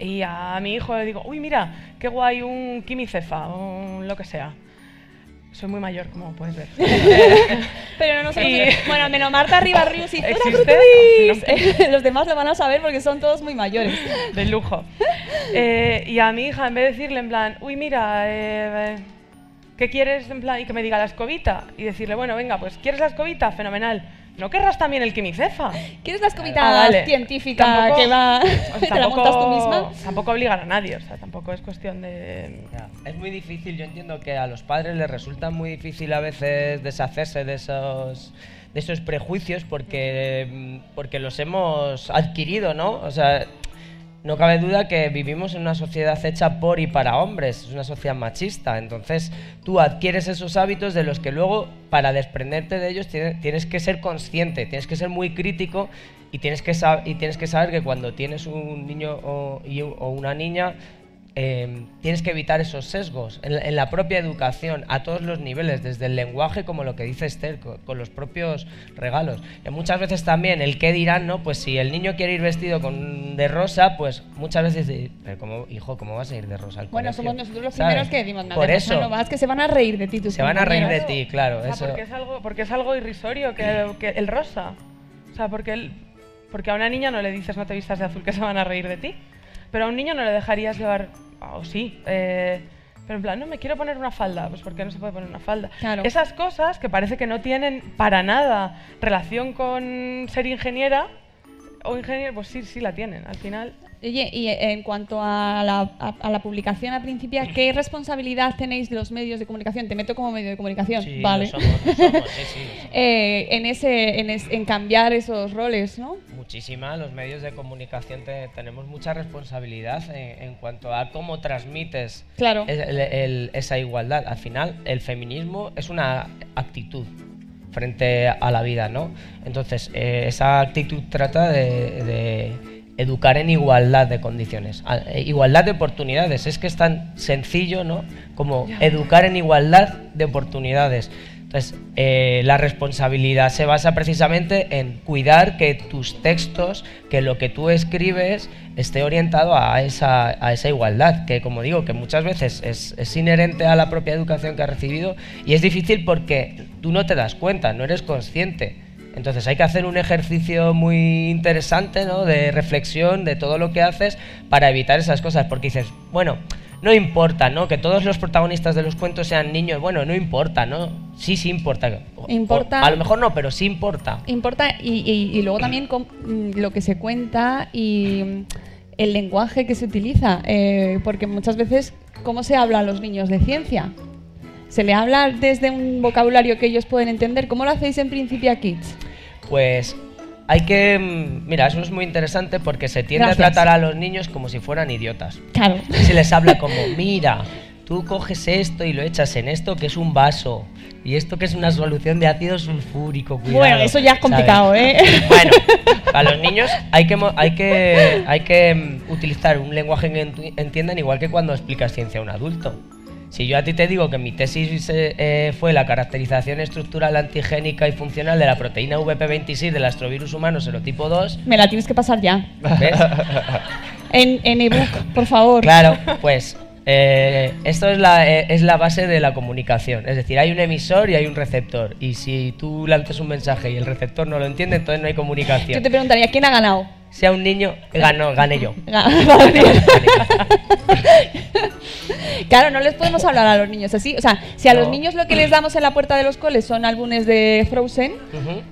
y a mi hijo le digo, uy, mira, qué guay un quimicefa o un lo que sea. Soy muy mayor, como puedes ver. Pero no nos. Y- Bueno, menos Marta Ribarrius y Zora ¿Existe? Grutuis. Los demás lo van a saber porque son todos muy mayores. de lujo. Eh, y a mi hija, en vez de decirle en plan, uy, mira, eh, ¿qué quieres? En plan, y que me diga la escobita. Y decirle, bueno, venga, pues ¿quieres la escobita? Fenomenal. ¿No querrás también el quimicefa? ¿Quieres la escobita Ah, científica Tampoco- que va... o ¿Te la tampoco- montas tú misma? Tampoco obligar a nadie, o sea, tampoco es cuestión de... Ya, Es muy difícil, yo entiendo que a los padres les resulta muy difícil a veces deshacerse de esos de esos prejuicios porque mm, porque los hemos adquirido, ¿no? O sea, no cabe duda que vivimos en una sociedad hecha por y para hombres, es una sociedad machista, entonces tú adquieres esos hábitos de los que luego para desprenderte de ellos tiene- tienes que ser consciente, tienes que ser muy crítico y tienes que, y tienes que saber que cuando tienes un niño o una niña eh, tienes que evitar esos sesgos en, la- en la propia educación, a todos los niveles, desde el lenguaje como lo que dice Esther, co- con, los propios regalos. Y muchas veces también el qué dirán, ¿no? Pues si el niño quiere ir vestido con, de rosa, pues muchas veces, "Pero ¿cómo, hijo, ¿cómo vas a ir de rosa al Bueno, colegio?". somos nosotros los ¿Sabes? primeros que decimos, no, Por de eso, no vas, que se van a reír de ti tus se van a reír de ti, claro. O sea, eso. porque, es algo, porque es algo irrisorio que, que el rosa. O sea, porque, el- porque a una niña no le dices no te vistas de azul que se van a reír de ti. Pero a un niño no le dejarías llevar, o sí, eh, pero en plan, no me quiero poner una falda, pues porque no se puede poner una falda. Claro. Esas cosas que parece que no tienen para nada relación con ser ingeniera o ingeniero, pues sí, sí la tienen. Al final, Oye, y en cuanto a la, a, a la publicación a principio, ¿qué responsabilidad tenéis los medios de comunicación? Te meto como medio de comunicación, Sí, ¿vale? lo somos, lo somos, sí, sí, lo somos. Eh, en, ese, en, es- en cambiar esos roles, ¿no? Muchísima, los medios de comunicación te- tenemos mucha responsabilidad en, en cuanto a cómo transmites Claro. el- el- el- esa igualdad. Al final, el feminismo es una actitud frente a la vida, ¿no? Entonces, eh, esa actitud trata de, de educar en igualdad de condiciones, eh, igualdad de oportunidades. Es que es tan sencillo, ¿no? Como educar en igualdad de oportunidades. Entonces, eh, la responsabilidad se basa precisamente en cuidar que tus textos, que lo que tú escribes esté orientado a esa, a esa igualdad, que como digo, que muchas veces es, es inherente a la propia educación que has recibido y es difícil porque tú no te das cuenta, no eres consciente. Entonces hay que hacer un ejercicio muy interesante ¿no? de reflexión de todo lo que haces para evitar esas cosas, porque dices, bueno, no importa, ¿no? Que todos los protagonistas de los cuentos sean niños, bueno, no importa, ¿no? Sí, sí importa. Importa. o a lo mejor no, pero sí importa. Importa, y, y- y luego también mm, lo que se cuenta y el lenguaje que se utiliza, eh, porque muchas veces, ¿cómo se habla a los niños de ciencia? ¿Se le habla desde un vocabulario que ellos pueden entender? ¿Cómo lo hacéis en Principia Kids? Pues hay que... mm, Mira, eso es muy interesante porque se tiende Gracias. a tratar a los niños como si fueran idiotas. Claro. Se les habla como, mira, tú coges esto y lo echas en esto que es un vaso. Y esto que es una solución de ácido sulfúrico. Cuidado, Bueno, eso ya es complicado, ¿sabes? ¿eh? Bueno, para los niños hay que, hay que, hay que mm, utilizar un lenguaje que entiendan igual que cuando explicas ciencia a un adulto. Si yo a ti te digo que mi tesis eh, fue la caracterización estructural antigénica y funcional de la proteína VP26 del astrovirus humano serotipo 2, Me la tienes que pasar ya. ¿ves? En, en ebook, por favor. Claro, pues eh, esto es la, eh, es la base de la comunicación. Es decir, hay un emisor y hay un receptor. Y si tú lanzas un mensaje y el receptor no lo entiende, entonces no hay Yo comunicación. te preguntaría, ¿quién ha ganado? Sea un niño, ganó, gané yo. claro, no les podemos hablar a los niños así. O sea, si a los niños lo que les damos en la puerta de los coles son álbumes de Frozen,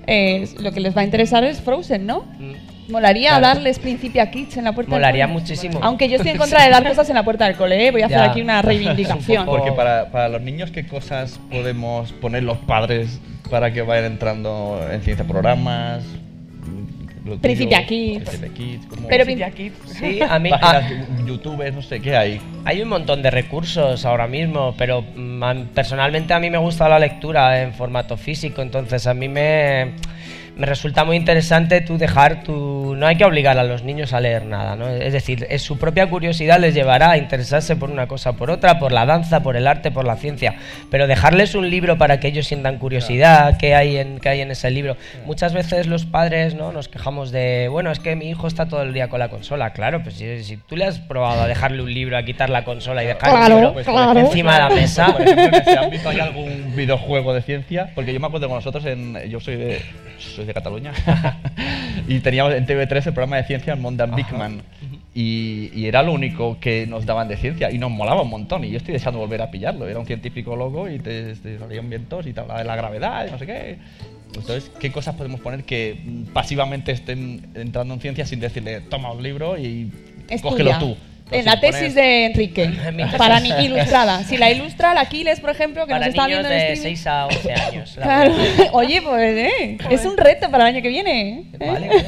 eh, lo que les va a interesar es Frozen, ¿no? Molaría Claro. darles Principia Kids en la puerta Molaría del cole. muchísimo. Aunque yo estoy en contra de dar cosas en la puerta del cole, ¿eh? voy a hacer aquí una reivindicación. Porque para, para los niños, ¿qué cosas podemos poner los padres para que vayan entrando en ciencia programas? Lo Principia Kids. Principia Kids, como- Pero Principia Kids. Sí, a mí... Páginas youtubers, no sé, ¿qué hay? Hay un montón de recursos ahora mismo, pero mm, personalmente a mí me gusta la lectura en formato físico, entonces a mí me, me resulta muy interesante tú dejar tu... No hay que obligar a los niños a leer nada, ¿no? Es decir, es su propia curiosidad les llevará a interesarse por una cosa, por otra, por la danza, por el arte, por la ciencia, pero dejarles un libro para que ellos sientan curiosidad, qué hay en, qué hay en ese libro. Muchas veces los padres ¿no? nos quejamos de, bueno, es que mi hijo está todo el día con la consola, claro, pues si, si tú le has probado a dejarle un libro, a quitar la consola y dejar Claro, el libro Pues, claro. encima de la mesa. Por ejemplo, si han visto hay algún videojuego de ciencia, porque yo me acuerdo con nosotros en, yo soy de soy de Cataluña y teníamos en TV3 el programa de ciencia Mondan Big Man y, y era lo único que nos daban de ciencia y nos molaba un montón y yo estoy deseando volver a pillarlo. Era un científico loco y te, te salían vientos y te hablaba de la gravedad y no sé qué. Entonces, ¿qué cosas podemos poner que pasivamente estén entrando en ciencia sin decirle toma un libro y cógelo tú? En la si tesis de Enrique, para ni ilustrada. Si la ilustra la Aquiles, por ejemplo, que Para nos está niños viendo en de streaming. 6 a 11 años. la Claro. Oye, pues eh, es un reto para el año que viene. ¿eh? Vale, vale,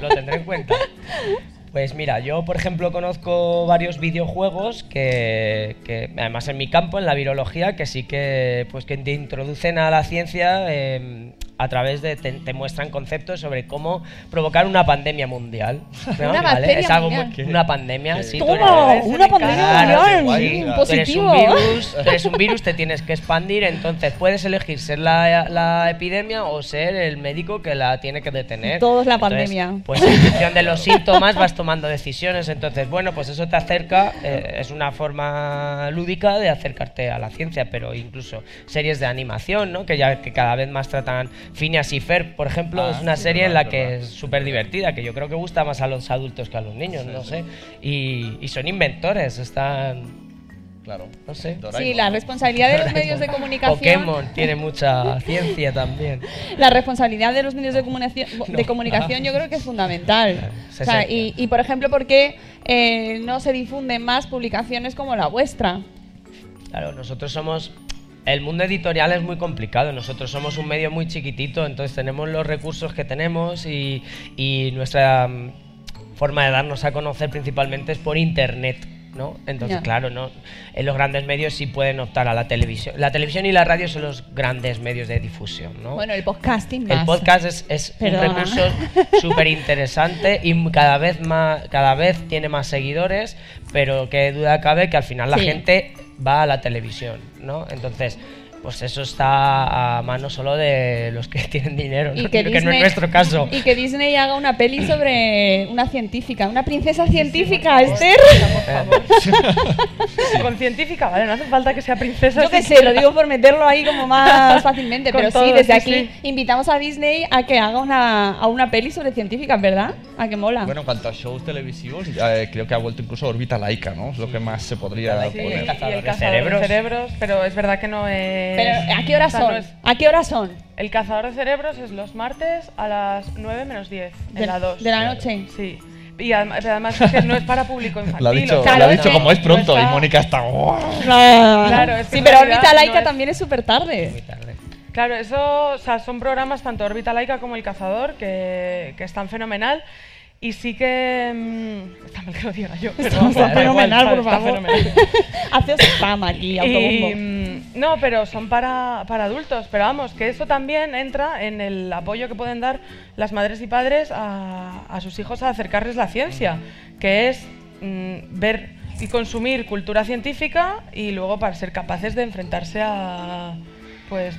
lo, lo tendré en cuenta. Pues mira, yo por ejemplo conozco varios videojuegos que, que, además en mi campo, en la virología, que sí que pues que te introducen a la ciencia eh, a través de te, te muestran conceptos sobre cómo provocar una pandemia mundial. ¿no? Una ¿Vale? Es algo mundial. muy- una pandemia, sí. tú Toma, eres- una pandemia Claro, mundial, tú. Eres un virus, tú eres un virus, te tienes que expandir, entonces puedes elegir ser la, la epidemia o ser el médico que la tiene que detener. Todo es la Entonces, pandemia. Pues en función de los síntomas vas tomando decisiones, entonces bueno, pues eso te acerca, eh, es una forma lúdica de acercarte a la ciencia, pero incluso series de animación, ¿no? Que ya que cada vez más tratan Phineas y Ferb, por ejemplo, Ah, es una sí, serie en la que verdad. es súper divertida, que yo creo que gusta más a los adultos que a los niños, no sé. Y, y son inventores, están... Claro. No sé. Sí, la responsabilidad de los medios de comunicación. Pokémon tiene mucha ciencia también. La responsabilidad de los medios de comunicación, de comunicación yo creo que es fundamental. Se O sea, sé. y, y, por ejemplo, ¿por qué eh, no se difunden más publicaciones como la vuestra? Claro, nosotros somos. El mundo editorial es muy complicado. Nosotros somos un medio muy chiquitito, entonces tenemos los recursos que tenemos y, y nuestra mm, forma de darnos a conocer principalmente es por internet. ¿No? Entonces, claro, no, en los grandes medios sí pueden optar a la televisión. La televisión y la radio son los grandes medios de difusión. ¿no? Bueno, el podcasting El podcast es, es un recurso súper interesante y cada vez más, cada vez tiene más seguidores, pero qué duda cabe que al final la gente va a la televisión, ¿no? Entonces, pues eso está a mano solo de los que tienen dinero, Y ¿no? que, que no es Disney, nuestro caso. y que Disney haga una peli sobre una científica, una princesa científica, Esther. Con científica, vale, no hace falta que sea princesa. Yo qué sé, lo digo por meterlo ahí como más fácilmente, pero sí, desde sí, aquí sí. invitamos a Disney a que haga una, a una peli sobre científicas, ¿verdad? A que mola. Bueno, en cuanto a shows televisivos, eh, creo que ha vuelto incluso Órbita Laica, ¿no? Es lo que más se podría Sí, poner. y el cazador de cazador cerebros. de cerebros, pero es verdad que no es. Pero, ¿a qué horas o sea, no son? es- ¿A qué horas son? El cazador de cerebros es los martes a las 9 menos 10, De- en la 2. de la noche. Sí. Y adem- pero además es que no es para público infantil. Lo ha dicho, o sea, lo ha no dicho es- como es no pronto y está- Mónica está... Claro, es que sí, pero órbita laica no es- también es súper tarde. Claro, eso, o sea, son programas tanto Órbita Laica como El Cazador que, que están fenomenal. Y sí que. mm, está mal que lo diga yo, pero Está vamos, igual, fenomenal, ¿sabes? por Está favor. fenomenal. Haceos spam aquí, Y, autobombo. mm, no, pero son para, para adultos. Pero vamos, que eso también entra en el apoyo que pueden dar las madres y padres a, a sus hijos a acercarles la ciencia, que es mm, ver y consumir cultura científica y luego para ser capaces de enfrentarse a. Pues.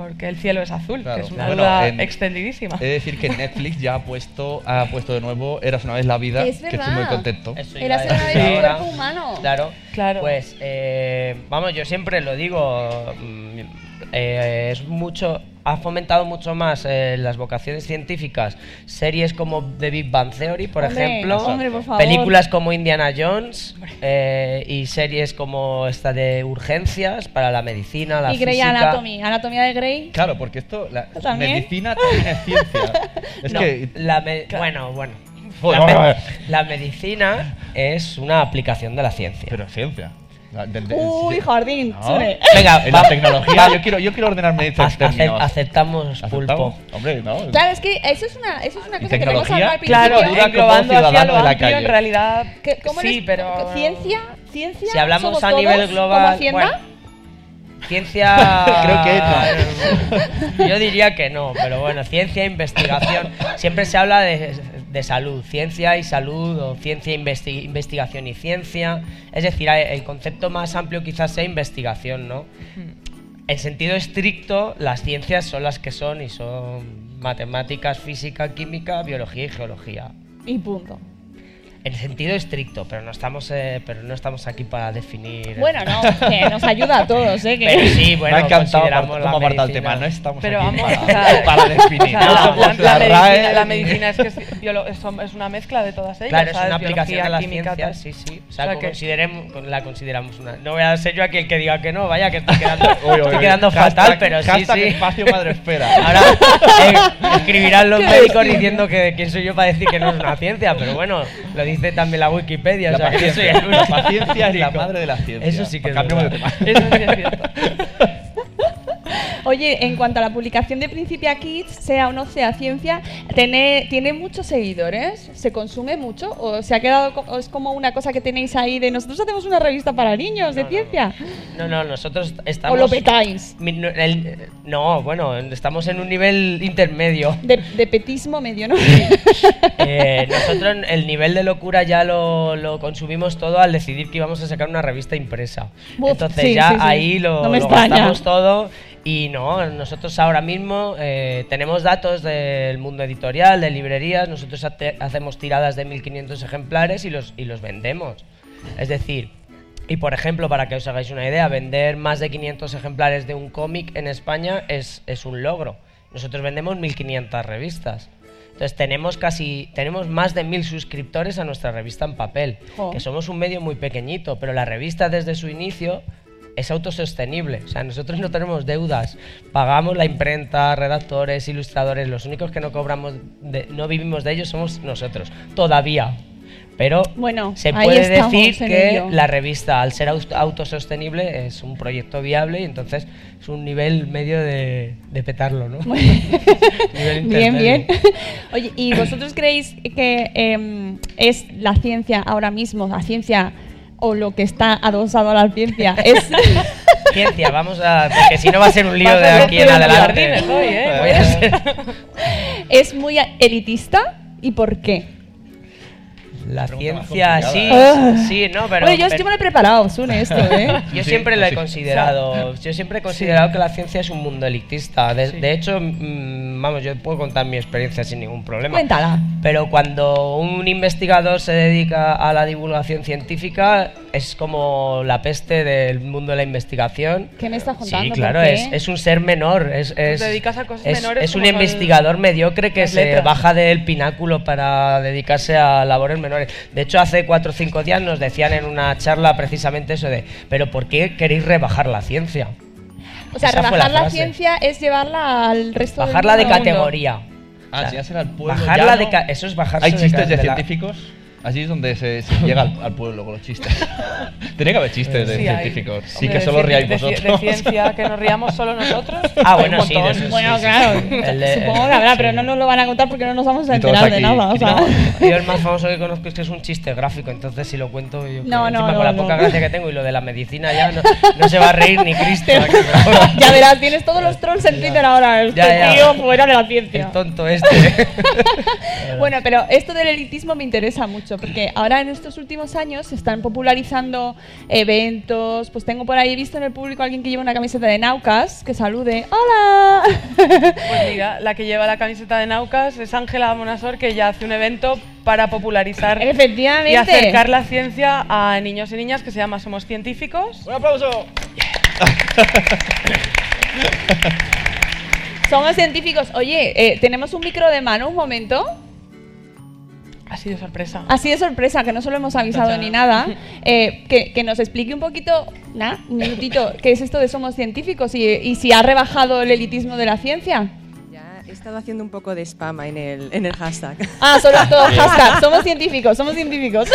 Porque el cielo es azul, Claro. que es una Bueno, duda en- extendidísima. He de decir que Netflix ya ha puesto, ha puesto de nuevo Eras una vez la vida, Es que estoy muy contento. Eso Era iba a ser una vez ahora. cuerpo humano. Claro, Claro. Pues, eh, vamos, yo siempre lo digo, mm, eh, es mucho, ha fomentado mucho más eh, las vocaciones científicas, series como The Big Bang Theory, por Hombre, ejemplo, hombre, por favor. películas como Indiana Jones eh, y series como esta de urgencias para la medicina, la y Grey física. Anatomy, Anatomía de Grey. Claro, porque esto, la ¿También? medicina también es ciencia. Es No, que... la me- bueno, bueno. La, me- la medicina es una aplicación de la ciencia. Pero ciencia. Del- del- Uy, sí. jardín, No. Venga, en la tecnología, yo quiero, yo quiero ordenarme estos términos. aceptamos pulpo. Hombre, no. Claro, es que eso es una, eso es una cosa que tenemos que tecnología, hablar al Claro, principio. Como englobando hacia ciudadano lo de la amplio, en realidad. ¿Cómo sí, eres- pero. Ciencia, ciencia. Si hablamos somos a nivel global, Ciencia. Creo que no. Yo diría que no, pero bueno, ciencia e investigación. Siempre se habla de, de salud, ciencia y salud, o ciencia, investi- investigación y ciencia. Es decir, el concepto más amplio quizás sea investigación, ¿no? En sentido estricto, las ciencias son las que son y son matemáticas, física, química, biología y geología. Y punto. En sentido estricto, pero no estamos, eh, pero no estamos aquí para definir. Bueno, no, que nos ayuda a todos, ¿eh? Que... Pero sí, bueno, Me ha encantado consideramos apart- la cómo aparta el tema. No estamos Pero aquí vamos, para, o definir. o No la, somos la- la RAE, medicina, la medicina es que es, es, es una mezcla de todas ellas. Claro, es una aplicación de la química, ciencia, sí, sí. O O sea, que que- consideremos, la consideramos una. No voy a ser yo aquí el que diga que no, vaya, que estoy quedando, Uy, uy, estoy uy. quedando Hashtag- fatal, pero sí, sí. espacio madre espera. Ahora eh, escribirán los ¿Qué médicos diciendo que quién soy yo para decir que no es una ciencia, pero bueno, lo dice también la Wikipedia, La o sea, que yo soy paciencia. el único. La paciencia es la madre de la ciencia. Eso sí que es Cambiamos de tema. Eso sí es cierto. Oye, en cuanto a la publicación de Principia Kids, sea o no sea ciencia, ¿tiene, ¿tiene muchos seguidores? ¿Se consume mucho? ¿O se ha quedado o es como una cosa que tenéis ahí de nosotros hacemos una revista para niños de ciencia? No, no, nosotros estamos. ¿O lo petáis? No, el- no, bueno, estamos en un nivel intermedio. De, de petismo medio, ¿no? Eh, nosotros el nivel de locura ya lo, lo consumimos todo al decidir que íbamos a sacar una revista impresa. Uf, Entonces sí, ya sí, ahí lo, No lo gastamos todo y no, nosotros ahora mismo eh, tenemos datos del mundo editorial, de librerías, nosotros hacemos tiradas de 1500 ejemplares y los, y los vendemos. Es decir, y por ejemplo, para que os hagáis una idea, vender más de 500 ejemplares de un cómic en España es, es un logro. Nosotros vendemos 1500 revistas. Entonces tenemos casi tenemos más de 1000 suscriptores a nuestra revista en papel, que somos un medio muy pequeñito, pero la revista desde su inicio es autosostenible. O sea, nosotros no tenemos deudas. Pagamos la imprenta, redactores, ilustradores. Los únicos que no cobramos, de- no vivimos de ellos somos nosotros. Todavía. Pero Bueno, se puede decir que la revista, al ser aut- autosostenible, es un proyecto viable y entonces es un nivel medio de, de petarlo, ¿no? Bien, bien. Oye, ¿y vosotros creéis que em, es la ciencia ahora mismo, la ciencia o lo que está adosado a la ciencia? Es Ciencia, vamos a. Porque si no va a ser un lío de aquí en adelante. hoy, ¿eh? Voy a ser- es muy elitista y por qué? La ciencia, sí, complicada, ¿eh? sí, no, pero. Bueno, yo, pero- yo me lo he preparado, Sune, esto, ¿eh? Yo Sí, siempre lo he sí. considerado, yo siempre he considerado que la ciencia es un mundo elitista. De, Sí. de hecho, mm, vamos, yo puedo contar mi experiencia sin ningún problema. Cuéntala. Pero cuando un investigador se dedica a la divulgación científica, es como la peste del mundo de la investigación. ¿Qué me estás contando? Sí, claro, es, es un ser menor. Es, es, te dedicas a cosas es- menores es un investigador mediocre que se letras. baja del pináculo para dedicarse a labores menores. De hecho, hace cuatro o cinco días nos decían en una charla precisamente eso de, pero ¿por qué queréis rebajar la ciencia? O sea, Esa rebajar la ciencia es llevarla al resto Bajarla de del mundo. categoría. Ah, enseñárselo al pueblo. bajarla llano. de ca- eso es bajarse Hay de chistes de, de la- Allí es donde se, se llega al, al pueblo con los chistes. Tiene que haber chistes de Sí, hay. científicos. Sí, Hombre, que de solo riáis de vosotros. De ciencia, que nos riamos solo nosotros. Ah, hay bueno, sí, de eso sí, Bueno, sí, claro. sí. El de- Supongo que habrá, pero no nos lo van a contar porque no nos vamos a enterar de aquí. nada. O sea. Yo el más famoso que conozco es que es un chiste gráfico, entonces si lo cuento yo No, creo- no, encima no, con la no. poca gracia que tengo y lo de la medicina ya no, no se va a reír ni Cristo. aquí, ya verás, tienes todos los trolls en Twitter ahora. El Ya, ya. tío fuera de la ciencia. El tonto este. Bueno, pero esto del elitismo me interesa mucho porque ahora en estos últimos años se están popularizando eventos. Pues tengo por ahí visto en el público a alguien que lleva una camiseta de Naucas que salude. ¡Hola! Pues mira, la que lleva la camiseta de Naucas es Ángela Monasor, que ya hace un evento para popularizar Efectivamente. y acercar la ciencia a niños y niñas que se llama Somos Científicos. ¡Un aplauso! Somos científicos. Oye, eh, tenemos un micro de mano, un momento. Ha sido sorpresa. Así de sorpresa, que no se lo hemos avisado ni nada. Eh, que, que nos explique un poquito, nada, un minutito, qué es esto de somos científicos y, y si ha rebajado el elitismo de la ciencia. Ya he estado haciendo un poco de spam en el, en el hashtag. Ah, solo todo hashtag, somos científicos, somos científicos.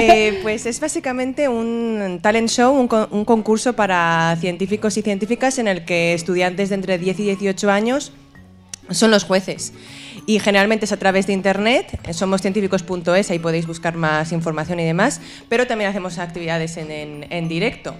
Eh, pues es básicamente un talent show, un, con- un concurso para científicos y científicas en el que estudiantes de entre 10 y 18 años son los jueces. Y generalmente es a través de internet, somoscientíficos.es, ahí podéis buscar más información y demás, pero también hacemos actividades en, en- en directo.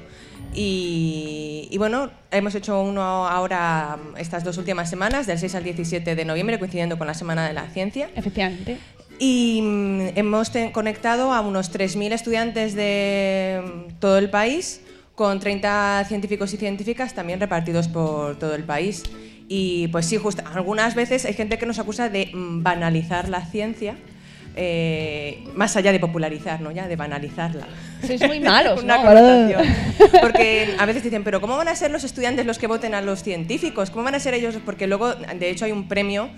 Y, y bueno, hemos hecho uno ahora estas dos últimas semanas, del 6 al 17 de noviembre, coincidiendo con la Semana de la Ciencia. Efectivamente. Y mm, hemos conectado a unos 3.000 estudiantes de mm, todo el país, con 30 científicos y científicas también repartidos por todo el país. Y pues sí, justo, algunas veces hay gente que nos acusa de mm, banalizar la ciencia, eh, más allá de popularizar, ¿no? Ya, de banalizarla. Sois muy malos, Una ¿no? connotación. Porque a veces dicen, pero ¿cómo van a ser los estudiantes los que voten a los científicos? ¿Cómo van a ser ellos? Porque luego, de hecho, hay un premio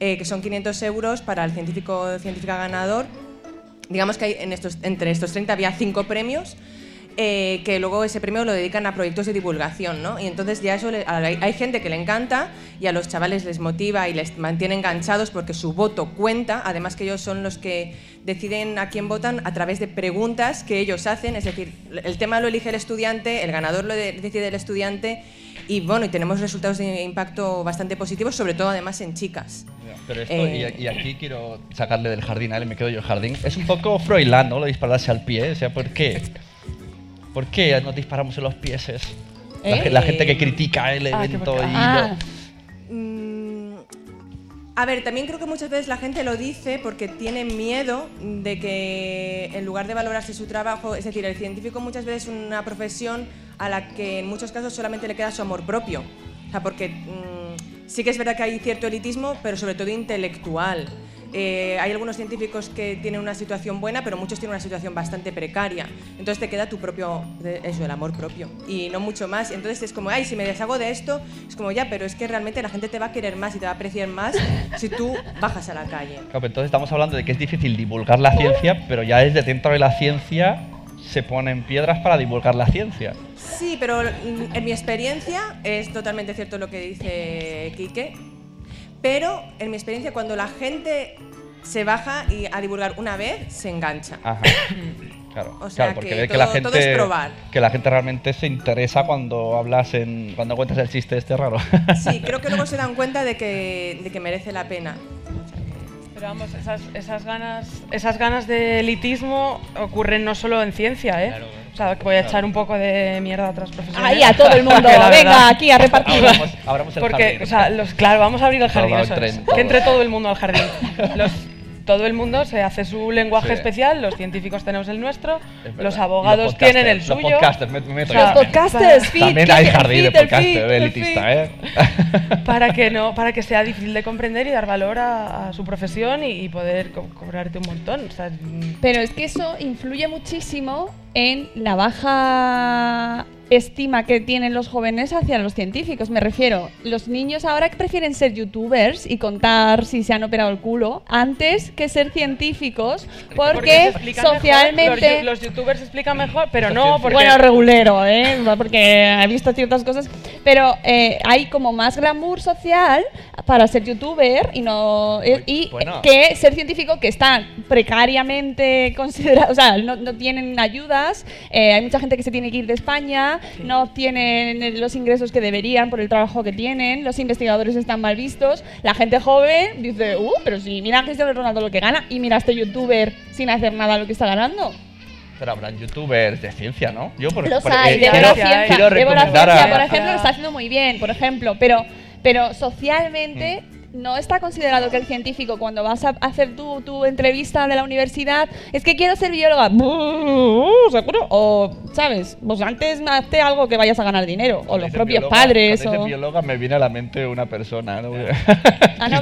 eh, que son 500 euros para el científico o científica ganador. Digamos que hay en estos, entre estos 30 había cinco premios. Eh, que luego ese premio lo dedican a proyectos de divulgación, ¿no? Y entonces ya eso le- hay, hay gente que le encanta y a los chavales les motiva y les mantiene enganchados porque su voto cuenta, además que ellos son los que deciden a quién votan a través de preguntas que ellos hacen, es decir, el tema lo elige el estudiante, el ganador lo de- decide el estudiante y bueno, y tenemos resultados de impacto bastante positivos, sobre todo además en chicas. Pero esto, Eh, y, y aquí quiero sacarle del jardín a él, me quedo yo el jardín. Es un poco Froilán, ¿no? Lo dispararse al pie. O sea, ¿por qué? ¿Por qué nos disparamos en los pies? La, ¿Eh? la gente que critica el Ah, evento y Ah. Mm, A ver, también creo que muchas veces la gente lo dice porque tiene miedo de que en lugar de valorarse su trabajo, es decir, el científico muchas veces es una profesión a la que en muchos casos solamente le queda su amor propio. O sea, porque mm, sí que es verdad que hay cierto elitismo, pero sobre todo intelectual. Eh, hay algunos científicos que tienen una situación buena, pero muchos tienen una situación bastante precaria. Entonces te queda tu propio, eso, el amor propio, y no mucho más. Entonces es como, ay, si me deshago de esto, es como, ya, pero es que realmente la gente te va a querer más y te va a apreciar más si tú bajas a la calle. Claro, pero entonces estamos hablando de que es difícil divulgar la ciencia, pero ya desde dentro de la ciencia se ponen piedras para divulgar la ciencia. Sí, pero en mi experiencia es totalmente cierto lo que dice Quique, pero en mi experiencia cuando la gente se baja y a divulgar una vez, se engancha. Ajá. Claro, O sea claro, porque que ve que la todo- gente todo es probar. que la gente realmente se interesa cuando hablas en cuando cuentas el chiste este raro. Sí, creo que luego se dan cuenta de que, de que merece la pena. Pero vamos, esas, esas, ganas, esas ganas de elitismo ocurren no solo en ciencia, ¿eh? O sea, que voy a echar un poco de mierda a otras profesiones. Ahí, a todo el mundo, venga, verdad- aquí a repartir. Abramos- abramos el Porque, jardín. o sea, los, claro, vamos a abrir el jardín, Todo eso es. Que entre todo el mundo al jardín. Los- todo el mundo se hace su lenguaje Sí. especial, los científicos tenemos el nuestro, los abogados los tienen el podcasters, suyo. Los podcasters, me, me meto O sea, yo también. podcasters, feed, También ¿qué hay jardín de feed, podcaster el elitista, ¿eh? para que no para que sea difícil de comprender y dar valor a, a su profesión y, y poder co- cobrarte un montón o sea, Pero es que eso influye muchísimo en la baja estima que tienen los jóvenes hacia los científicos. Me refiero, los niños ahora que prefieren ser youtubers y contar si se han operado el culo antes que ser científicos porque, mejor, socialmente... los, youtubers explican mejor pero no porque Bueno, regulero, ¿eh? Porque he visto ciertas cosas. pero eh, hay como más glamour social para ser youtuber y no eh, y bueno. que ser científico que está precariamente considerado, o sea, no, no tienen eh, hay mucha gente que se tiene que ir de España, no obtienen los ingresos que deberían por el trabajo que tienen, los investigadores están mal vistos, la gente joven dice, uh, pero si mira a Cristiano Ronaldo lo que gana y mira a este youtuber sin hacer nada lo que está ganando. Pero habrán youtubers de ciencia, ¿no? Yo por, Los por- hay, eh, de quiero, ciencia, quiero de recomendar ciencia, a, por ejemplo, lo está haciendo muy bien, por ejemplo, pero, pero socialmente Mm. No está considerado que el científico, cuando vas a hacer tu, tu entrevista de la universidad, es que quiero ser bióloga, "Uh, ¿seguro? O, ¿sabes? Pues antes hazte algo que vayas a ganar dinero, o los propios bióloga- padres, o... bióloga me viene a la mente una persona, ¿no? Ana.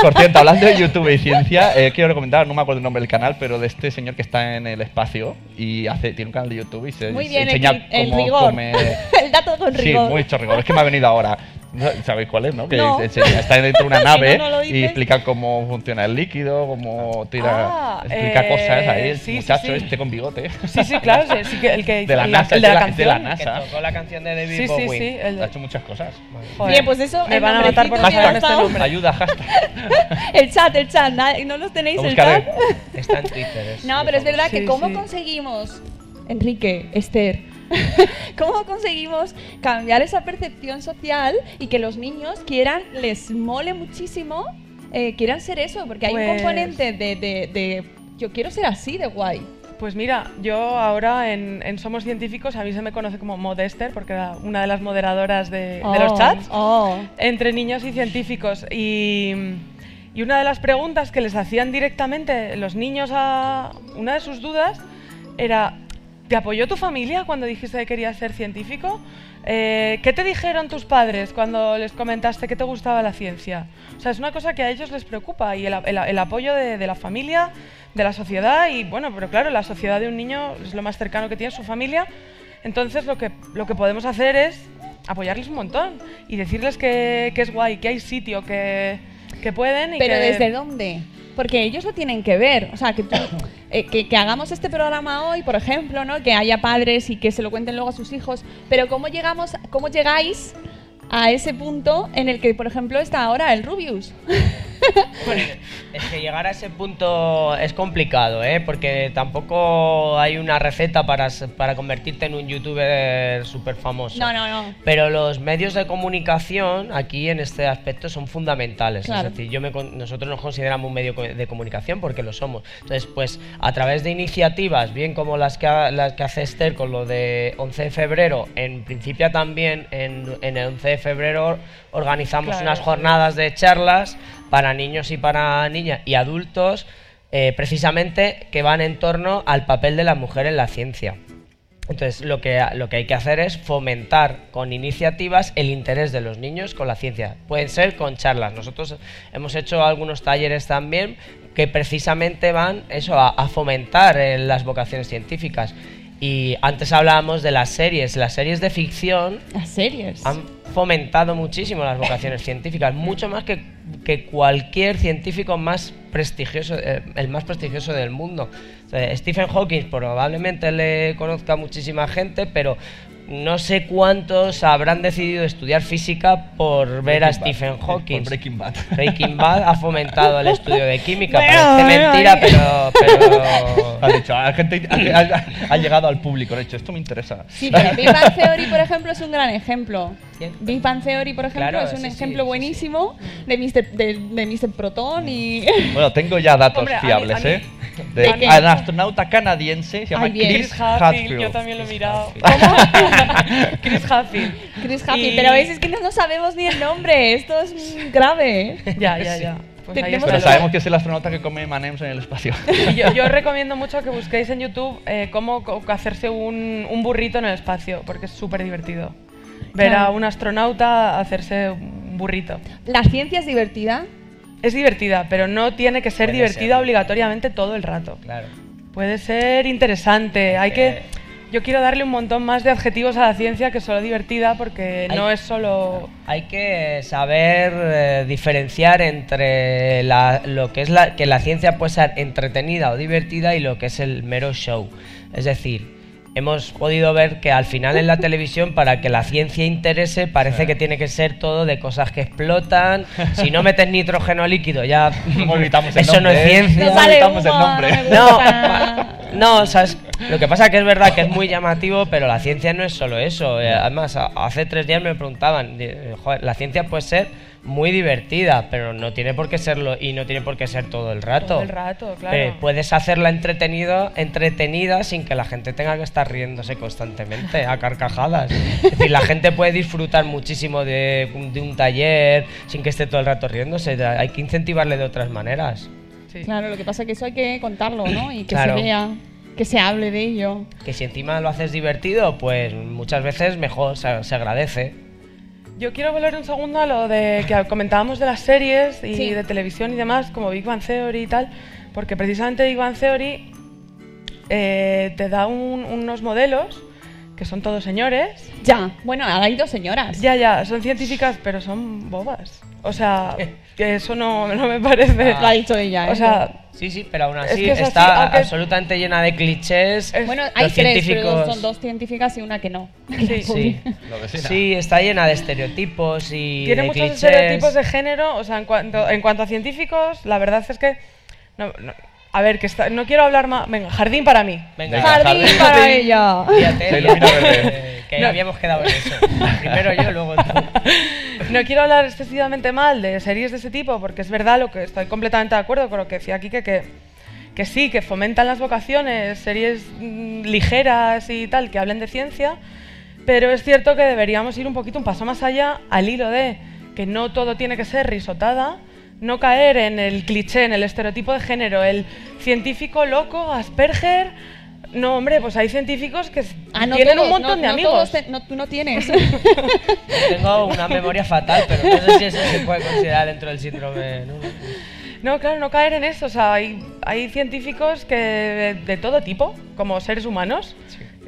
Por cierto, hablando de YouTube y ciencia, eh, quiero recomendar, no me acuerdo el nombre del canal, pero de este señor que está en el espacio y hace, tiene un canal de YouTube y se, Muy se bien, el, enseña el cómo rigor. come- el dato con Sí, rigor. mucho rigor. Es que me ha venido ahora. No, ¿Sabéis cuál es, no? Que No. enseña- está dentro de una Si nave no, no lo y explica cómo funciona el líquido, cómo tira. Ah, explica eh, cosas ahí, el sí, muchacho sí. este con bigote. Sí, sí, claro, sí, sí que el que De la el- NASA, el de la es de la canción. NASA. Que tocó la canción de David Sí, sí, Bowie. sí, el Ha hecho muchas cosas. Joder, Bien, pues eso, me van a matar por que este nombre. Ayuda, hashtag. El chat, el chat, ¿na- ¿no los tenéis el chat? Está en Twitter. No, pero es verdad que cómo conseguimos, Enrique, Esther, cómo conseguimos cambiar esa percepción social y que los niños quieran, les mole muchísimo, eh, quieran ser eso, porque hay un Pues- componente de, de- de yo quiero ser así de guay. Pues mira, yo ahora en, en Somos Científicos, a mí se me conoce como Modester, porque era una de las moderadoras de, de Oh, los chats, oh. entre niños y científicos. Y, y una de las preguntas que les hacían directamente los niños a... Una de sus dudas era, ¿te apoyó tu familia cuando dijiste que querías ser científico? Eh, ¿Qué te dijeron tus padres cuando les comentaste que te gustaba la ciencia? O sea, es una cosa que a ellos les preocupa y el, el- el apoyo de, de la familia, de la sociedad y bueno, pero claro, la sociedad de un niño es lo más cercano que tiene su familia. Entonces lo que, lo que podemos hacer es apoyarles un montón y decirles que, que es guay, que hay sitio, que, que pueden y Pero que... ¿desde dónde? Porque ellos lo tienen que ver. O sea, que, tú- eh, que, que hagamos este programa hoy, por ejemplo, ¿no? que haya padres y que se lo cuenten luego a sus hijos. Pero ¿cómo, llegamos, cómo llegáis a ese punto en el que, por ejemplo, está ahora el Rubius? Es que llegar a ese punto es complicado, ¿eh? Porque tampoco hay una receta para, para convertirte en un youtuber súper famoso. No, no, no. Pero los medios de comunicación aquí en este aspecto son fundamentales. Claro. Es decir, yo me nosotros nos consideramos un medio de comunicación porque lo somos. Entonces, pues a través de iniciativas, bien como las que, ha- las que hace Esther con lo de 11 de febrero, en principio también en, en el 11 de febrero organizamos Claro. unas jornadas de charlas para niños y para niñas y adultos, eh, precisamente que van en torno al papel de la mujer en la ciencia. Entonces, lo que, lo que hay que hacer es fomentar con iniciativas el interés de los niños con la ciencia. Pueden ser con charlas. Nosotros hemos hecho algunos talleres también que precisamente van eso, a, fomentar eh, las vocaciones científicas. Y antes hablábamos de las series. Las series de ficción Las series. han fomentado muchísimo las vocaciones científicas, mucho más que, que cualquier científico más prestigioso, eh, el más prestigioso del mundo. O sea, Stephen Hawking probablemente le conozca muchísima gente, pero no sé cuántos habrán decidido estudiar física por ver a Breaking Bad. Stephen Por Hawking. Breaking Bad. Breaking Bad ha fomentado el estudio de química. Bueno, Parece bueno, mentira, ahí. pero, pero Ha dicho, la gente ha, ha- ha llegado al público, ha dicho, esto me interesa. Sí, pero Big Bang Theory, por ejemplo, es un gran ejemplo. Big Bang Theory, por ejemplo, Claro, es un sí, ejemplo sí, sí. buenísimo de Mr. De, de Mr. Proton y... Bueno, tengo ya datos Hombre, a mí- fiables, a mí- ¿eh? ¿De De un astronauta canadiense, se llama Ay, bien. Chris Chris Hadfield, yo también lo he mirado. Hadfield. Chris Hadfield. Chris Hadfield, Y- pero veis, es que no, no sabemos ni el nombre, esto es mm, grave. Ya, ya, ya. Pues ahí Tenemos Pero sabemos que es el astronauta que come M&M's en el espacio. Y yo, yo os recomiendo mucho que busquéis en YouTube eh, cómo co- hacerse un, un burrito en el espacio, porque es súper divertido. Ver Claro. a un astronauta hacerse un burrito. La ciencia es divertida. Es divertida, pero no tiene que ser Puede divertida obligatoriamente todo el rato. claro. Puede ser interesante. Hay que. Yo quiero darle un montón más de adjetivos a la ciencia que solo divertida, porque Hay- no es solo. Hay que saber eh, diferenciar entre la- lo que es la, que la ciencia puede ser entretenida o divertida y lo que es el mero show. Es decir, hemos podido ver que al final en la televisión, para que la ciencia interese, parece que tiene que ser todo de cosas que explotan. Si no metes nitrógeno líquido, ya Olvidamos el eso no es ¿eh? ciencia. No Olvidamos el nombre. no o sea, es- lo que pasa que es verdad que es muy llamativo, pero la ciencia no es solo eso. Eh, Además, hace tres días me preguntaban, joder, la ciencia puede ser muy divertida, pero no tiene por qué serlo y no tiene por qué ser todo el rato. Todo el rato, claro. Eh, puedes hacerla entretenida, entretenida sin que la gente tenga que estar riéndose constantemente a carcajadas. Es decir, la gente puede disfrutar muchísimo de, de un taller sin que esté todo el rato riéndose. Hay que incentivarle de otras maneras. Claro, lo que pasa es que eso hay que contarlo, ¿no? Y que Claro. se vea, que se hable de ello. Que si encima lo haces divertido, pues muchas veces mejor, se, se agradece. Yo quiero volver un segundo a lo de que comentábamos de las series y Sí. de televisión y demás, como Big Bang Theory y tal, porque precisamente Big Bang Theory eh, te da un- unos modelos que son todos señores. Ya, bueno, ahora hay dos señoras. Ya, ya, son científicas, pero son bobas. O sea, que eso no, no me parece. Ah. Lo ha dicho ella, O ¿eh? sea, Sí, sí, pero aún Es así que es así, está aunque- absolutamente llena de clichés. Bueno, Los hay tres, pero científicos- son dos científicas y una que no. Sí. Sí. Sí, está llena de estereotipos y tiene de muchos clichés. estereotipos de género. O sea, en cuanto, en cuanto a científicos, la verdad es que. no- no- a ver, que está- no quiero hablar más. Venga, jardín para mí. Venga, Jardín jardín. para ella. Fíjate, Se ilumina fíjate, verde. que No. habíamos quedado en eso. Primero yo, luego tú. No quiero hablar excesivamente mal de series de ese tipo, porque es verdad lo que estoy completamente de acuerdo con lo que decía que, que, que sí, que fomentan las vocaciones, series mm, ligeras y tal, que hablen de ciencia, pero es cierto que deberíamos ir un poquito un paso más allá al hilo de que no todo tiene que ser risotada, no caer en el cliché, en el estereotipo de género, el científico loco, Asperger. No, hombre, pues hay científicos que Ah, no tienen todos, un montón no- de no amigos. te- no, tú no tienes. Tengo una memoria fatal, pero no sé si eso se puede considerar dentro del síndrome. ¿no? No, claro, no caer en eso. O sea, hay, hay científicos que de, de todo tipo, como seres humanos,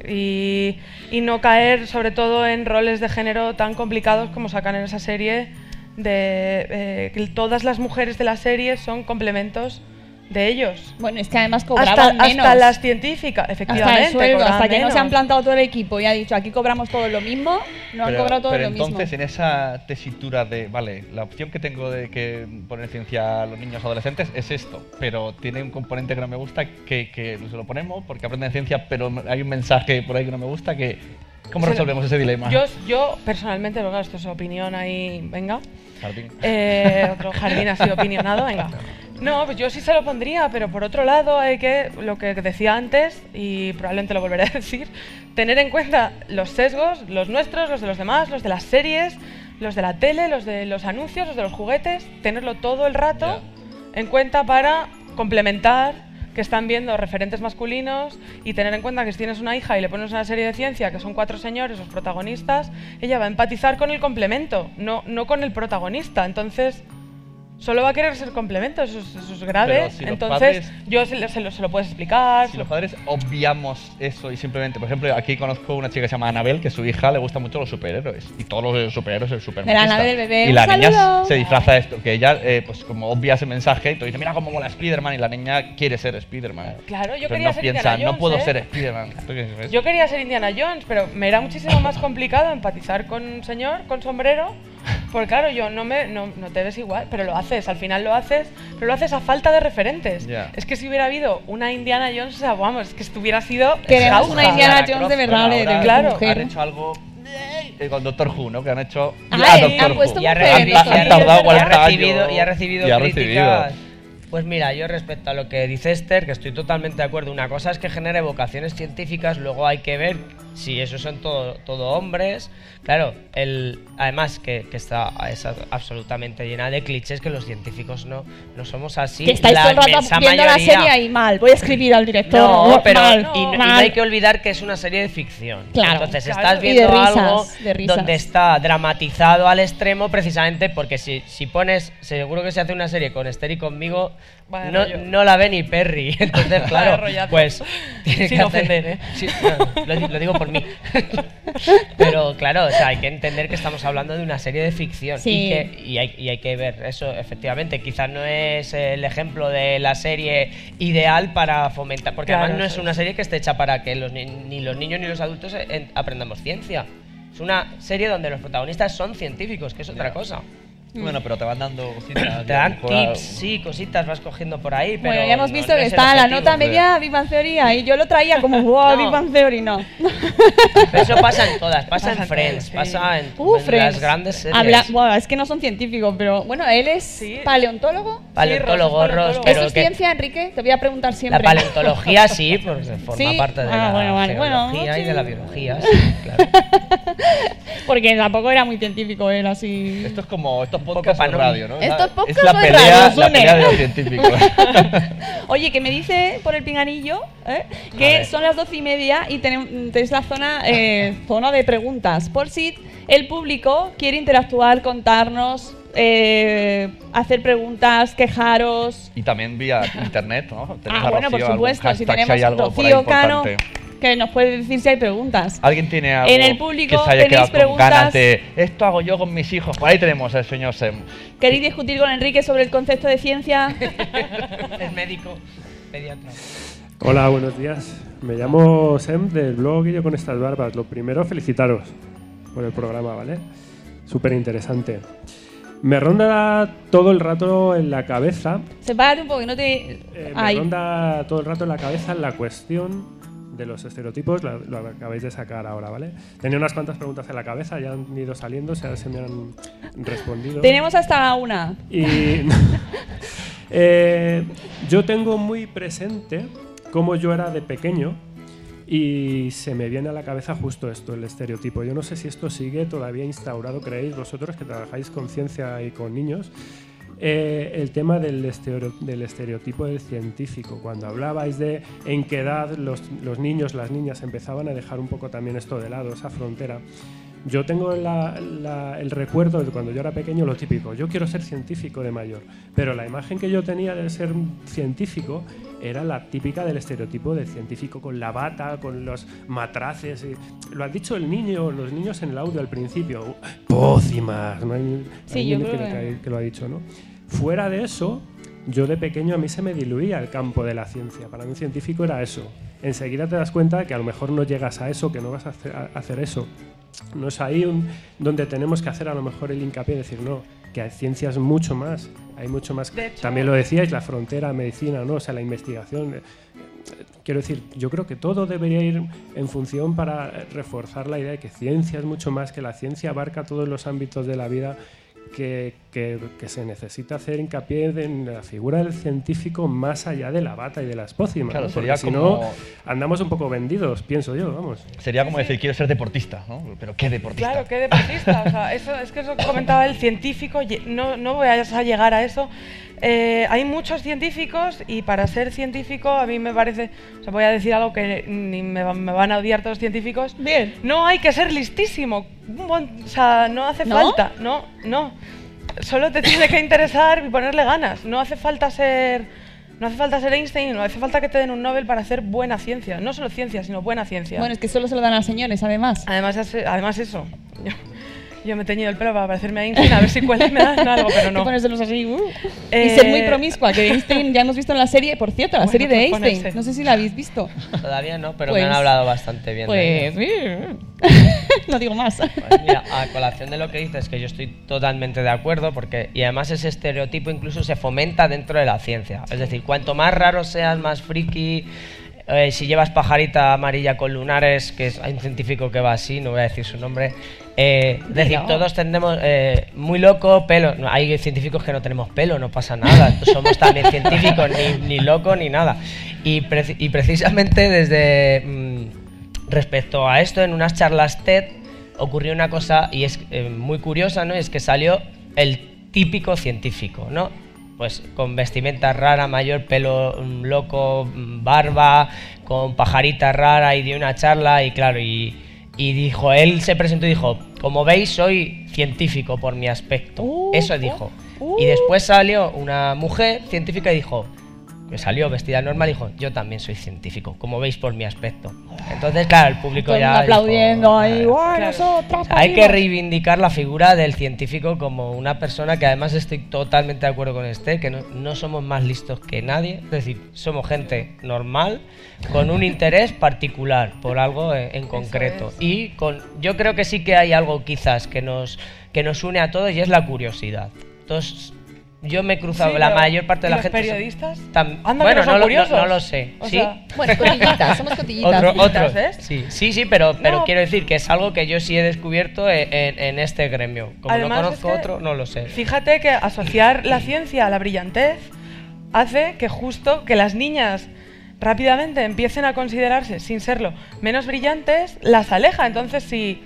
y, y no caer sobre todo en roles de género tan complicados como sacan en esa serie, de eh, que todas las mujeres de la serie son complementos de ellos. Bueno, es que además Hasta, cobraban menos. hasta las científicas, efectivamente. Hasta el sueldo, hasta que no se han menos. plantado todo el equipo y ha dicho aquí cobramos todo lo mismo, no han pero, cobrado todo pero lo entonces mismo. en esa tesitura de, vale, la opción que tengo de que poner ciencia a los niños adolescentes es esto, pero tiene un componente que no me gusta que, que se lo ponemos porque aprenden ciencia, pero hay un mensaje por ahí que no me gusta que... ¿Cómo resolvemos ese dilema? Yo, yo personalmente, pero claro, esto es opinión ahí, venga. Jardín. Eh, otro jardín así opinionado, venga. No, pues yo sí se lo pondría, pero por otro lado hay que, lo que decía antes, y probablemente lo volveré a decir, tener en cuenta los sesgos, los nuestros, los de los demás, los de las series, los de la tele, los de los anuncios, los de los juguetes, tenerlo todo el rato en cuenta para complementar que están viendo referentes masculinos y tener en cuenta que si tienes una hija y le pones una serie de ciencia que son cuatro señores, los protagonistas, ella va a empatizar con el complemento, no, no con el protagonista. Entonces, solo va a querer ser complemento, eso es, eso es grave. Si Entonces, padres- yo se lo, se lo- se lo puedes explicar. Si se los lo- padres obviamos eso y simplemente, por ejemplo, aquí conozco una chica que se llama Anabel, que a su hija le gustan mucho los superhéroes. Y todos los superhéroes del bebé, Y la niña saludo. se disfraza de esto, que ella, eh, pues como obvia ese mensaje, y tú dices, mira cómo mola Spiderman, y la niña quiere ser Spiderman. Claro, yo Pero quería no ser piensa, Indiana no Jones, puedo ¿eh? ser Spiderman. Yo quería ser Indiana Jones, pero me era muchísimo más complicado empatizar con un señor con sombrero, porque claro, yo no me no, no te ves igual, pero lo haces, al final lo haces, pero lo haces a falta de referentes. Ya. Es que si hubiera habido una Indiana Jones, o sea, vamos, es que esto hubiera sido Queremos una Indiana Jones Croft, de verdad, bueno, de- Claro. mujer. Han hecho algo eh, con Doctor Who, ¿no? Que han hecho Ay, a Doctor han Who. puesto Y ha, mujeres, recibido, Doctor y ha Who. tardado recibido- y ha 40 años. recibido, y ha recibido Y ha críticas. recibido. Pues mira, yo respecto a lo que dice Esther, que estoy totalmente de acuerdo. Una cosa es que genere vocaciones científicas, luego hay que ver si esos son todo, todo hombres. Claro, el, además que, que está es absolutamente llena de clichés que los científicos no, no somos así. que estáis La todo el rato viendo la mayoría- serie ahí mal. Voy a escribir al director. No, pero mal, y, no- y no hay que olvidar que es una serie de ficción. Claro, Entonces claro. estás viendo risas, algo donde está dramatizado al extremo precisamente porque si, si pones, seguro que se hace una serie con Esther y conmigo, no, no la ve ni Perry. Entonces, claro, pues. tiene Sin que hacer- ofender, ¿eh? Sí, no, lo, di- lo digo por mí. Pero claro, o sea, hay que entender que estamos hablando de una serie de ficción Sí. y, que, y, hay, y hay que ver eso, efectivamente. Quizás no es el ejemplo de la serie ideal para fomentar, porque Claro, además no es una serie que esté hecha para que los, ni, ni los niños ni los adultos en- aprendamos ciencia. Es una serie donde los protagonistas son científicos, que es otra cosa. Bueno, pero te van dando cositas. Te dan tips, sí, cositas vas cogiendo por ahí, pero Bueno, ya hemos no- visto no que está la nota media Big Bang Theory y yo lo traía como, wow, No. Big Bang Theory, no. Pero eso pasa en todas, pasa, Pasa en en Friends, sí. pasa en, Uh, en Friends. las grandes series. Habla, bueno, es que no son científicos, pero bueno, él es paleontólogo. Paleontólogo, Sí, Ross, ¿Eso pero es que- ciencia, Enrique? Te voy a preguntar La siempre. paleontología sí, porque forma Sí. parte de Ah, la bueno, vale, bueno, geología y sí. de la biología, sí, claro. Porque tampoco era muy científico él, así. Esto es como estos podcasts de radio, ¿no? Es la pelea, raros, la pelea de los científicos. Oye, que me dice por el pinganillo ¿eh? Que son las doce y media y tenéis la zona, eh, zona de preguntas. Por si el público quiere interactuar, contarnos, eh, hacer preguntas, quejaros. y también vía internet, ¿no? Tenemos Ah, bueno, por supuesto, si tenemos Rocío Cano. Que nos puede decir si hay preguntas. ¿Alguien tiene algo En el público que se haya tenéis quedado con preguntas. ganas de esto hago yo con mis hijos? Por ahí tenemos al señor Sem. ¿Queréis discutir con Enrique sobre el concepto de ciencia? es médico, pediatra. Hola, buenos días. Me llamo Sem del blog y yo con estas barbas. Lo primero, felicitaros por el programa, ¿vale? Súper interesante. Me ronda todo el rato en la cabeza, Sepárate un poco, que no te... eh, me ronda todo el rato en la cabeza la cuestión de los estereotipos, la- lo acabáis de sacar ahora, ¿vale? Tenía unas cuantas preguntas en la cabeza, ya han ido saliendo, se, se me han respondido. Tenemos hasta una. Y eh, yo tengo muy presente cómo yo era de pequeño y se me viene a la cabeza justo esto, el estereotipo. Yo no sé si esto sigue todavía instaurado, creéis vosotros que trabajáis con ciencia y con niños. Eh, el tema del, del estereotipo del científico. Cuando hablabais de en qué edad los, los niños, las niñas empezaban a dejar un poco también esto de lado, esa frontera. Yo tengo el recuerdo de cuando yo era pequeño lo típico, yo quiero ser científico de mayor, pero la imagen que yo tenía de ser científico era la típica del estereotipo del científico con la bata, con los matraces. y- lo ha dicho el niño, los niños en el audio al principio, pócimas, ¿no? Hay Sí, alguien yo que, creo que- que lo ha dicho, ¿no? Fuera de eso, yo de pequeño a mí se me diluía el campo de la ciencia. Para mí un científico era eso. Enseguida te das cuenta que a lo mejor no llegas a eso, que no vas a hacer, a hacer eso. No es ahí un- donde tenemos que hacer a lo mejor el hincapié y decir, no, que hay ciencia es mucho más, hay mucho más. Hecho- También lo decíais, la frontera medicina, ¿no? O sea, la investigación. eh, Quiero decir, yo creo que todo debería ir en función para reforzar la idea de que ciencia es mucho más, que la ciencia abarca todos los ámbitos de la vida, que, que- que se necesita hacer hincapié en la figura del científico más allá de la bata y de las pócimas. Claro, ¿no? Porque sería si como- no, andamos un poco vendidos, pienso yo, vamos. Sería como decir, quiero ser deportista, ¿no? Pero ¿qué deportista? Claro, qué deportista. O sea, eso, es que eso que comentaba el científico, no, no voy a llegar a eso. Eh, hay muchos científicos y para ser científico a mí me parece, o sea, voy a decir algo que ni me, me van a odiar todos los científicos. Bien. No hay que ser listísimo. O sea, no hace ¿No? falta. No, no. Solo te tiene que interesar y ponerle ganas. No hace falta ser... No hace falta ser Einstein, no hace falta que te den un Nobel para hacer buena ciencia. No solo ciencia, sino buena ciencia. Bueno, es que solo se lo dan a señores, además. Además, además eso. Yo, me he teñido el pelo para parecerme a Einstein, a ver si cuela y me dan algo, pero no. Y ponérselos así. uh. Eh, Y ser muy promiscua, que Einstein ya hemos visto en la serie, por cierto, la Bueno, serie de pues Einstein. ponerse. No sé si la habéis visto. Todavía no, pero Pues- me han hablado bastante bien. de Pues. ella. no digo más. Pues mira, a colación de lo que dices, que yo estoy totalmente de acuerdo, porque y además ese estereotipo incluso se fomenta dentro de la ciencia. Es decir, cuanto más raro seas, más friki, eh, si llevas pajarita amarilla con lunares, que es, hay un científico que va así, no voy a decir su nombre. Eh, es decir, todos tendemos eh, muy loco, pelo. no, hay científicos que no tenemos pelo, no pasa nada. Somos también científicos, ni, ni locos ni nada. Y precisamente desde. mm, respecto a esto, en unas charlas TED ocurrió una cosa y es eh, muy curiosa, ¿no? Es que salió el típico científico, ¿no? Pues con vestimenta rara, mayor pelo mm, loco, mm, barba, con pajarita rara y dio una charla y claro, y, y dijo, él se presentó y dijo, como veis soy científico por mi aspecto. Uh, Eso dijo. Y después salió una mujer científica y dijo, que salió vestida normal dijo, yo también soy científico, como veis por mi aspecto. Entonces, claro, el público el ya... aplaudiendo ahí, "Claro". "Guau, nosotras Hay que paridos". reivindicar la figura del científico como una persona que además estoy totalmente de acuerdo con este, que no, no somos más listos que nadie, es decir, somos gente normal con un interés particular por algo en, en concreto. Y con, yo creo que sí que hay algo quizás que nos, que nos une a todos y es la curiosidad. Entonces, yo me he cruzado, Sí, la mayor parte de ¿y la los gente... son- periodistas? tam- Anda, que bueno, no son no, lo- no- curiosos. no lo sé. O ¿Sí? sea, Bueno, cotillitas, somos cotillitas. Otro, Cotillitas, otro. ¿ves? Sí, sí, sí, pero, pero No. quiero decir que es algo que yo sí he descubierto en, en- en este gremio. Como Además, no es conozco que otro, no lo sé. Fíjate que asociar la ciencia a la brillantez hace que justo que las niñas rápidamente empiecen a considerarse, sin serlo, menos brillantes, las aleja. Entonces, si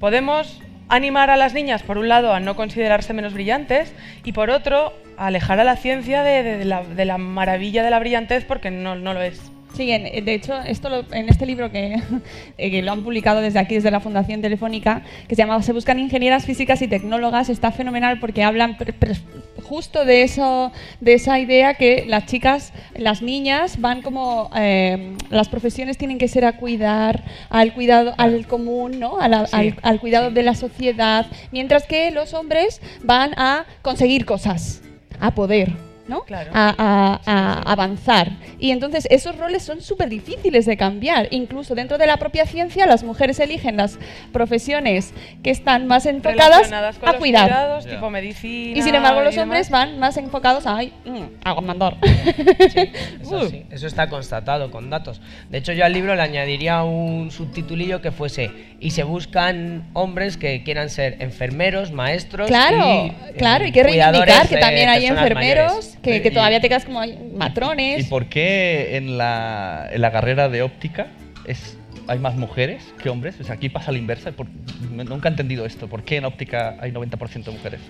podemos animar a las niñas, por un lado, a no considerarse menos brillantes, y por otro, a alejar a la ciencia de, la maravilla de la brillantez, porque no, no lo es. Sí, en- de hecho, esto lo- en este libro que, eh, que lo han publicado desde aquí, desde la Fundación Telefónica, que se llama Se buscan ingenieras físicas y tecnólogas, está fenomenal porque hablan pre- pre- justo de eso, de esa idea que las chicas, las niñas van como eh, las profesiones tienen que ser a cuidar, al cuidado, al común, ¿no? A la- Sí, al, al cuidado de la sociedad, mientras que los hombres van a conseguir cosas, a poder. ¿No? Claro. a, a- a avanzar. Y entonces esos roles son súper difíciles de cambiar. Incluso dentro de la propia ciencia, las mujeres eligen las profesiones que están más enfocadas con a los cuidar. cuidados, tipo medicina. Y sin embargo los hombres demás. van más enfocados a, ay, mm, a mandar. Es así, Eso está constatado con datos. De hecho, yo al libro le añadiría un subtitulillo que fuese y se buscan hombres que quieran ser enfermeros, maestros Claro, y, claro, eh, hay que reivindicar que también hay enfermeros mayores. Que, que todavía te quedas como ay, matrones. ¿Y por qué en la, en la carrera de óptica es, hay más mujeres que hombres? O sea, aquí pasa la inversa. Por- nunca he entendido esto. ¿Por qué en óptica hay 90% de mujeres?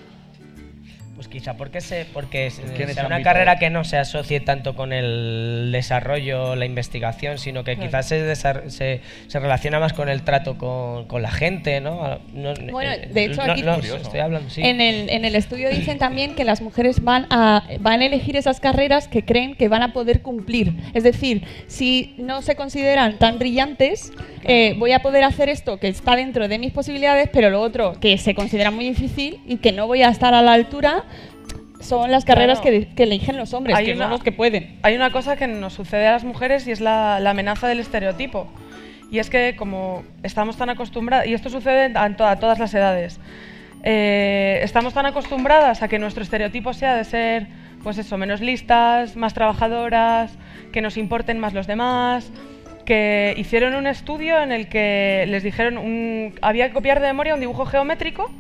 Pues quizá porque, se, porque es- ¿Por qué en ese sea una carrera que no se asocie tanto con el desarrollo, la investigación, sino que Claro. quizás se, se, se relaciona más con el trato con, con la gente, ¿no? No- Bueno, eh, de hecho no- aquí no, estoy hablando, sí. en, el, en el estudio dicen también que las mujeres van a, van a elegir esas carreras que creen que van a poder cumplir. Es decir, si no se consideran tan brillantes, eh, voy a poder hacer esto que está dentro de mis posibilidades, pero lo otro que se considera muy difícil y que no voy a estar a la altura son las carreras Claro. que, que eligen los hombres, Hay que una- son los que pueden. Hay una cosa que nos sucede a las mujeres y es la, la amenaza del estereotipo. Y es que como estamos tan acostumbradas, y esto sucede a, to- a todas las edades, eh, estamos tan acostumbradas a que nuestro estereotipo sea de ser, pues eso, menos listas, más trabajadoras, que nos importen más los demás, que hicieron un estudio en el que les dijeron, un- había que copiar de memoria un dibujo geométrico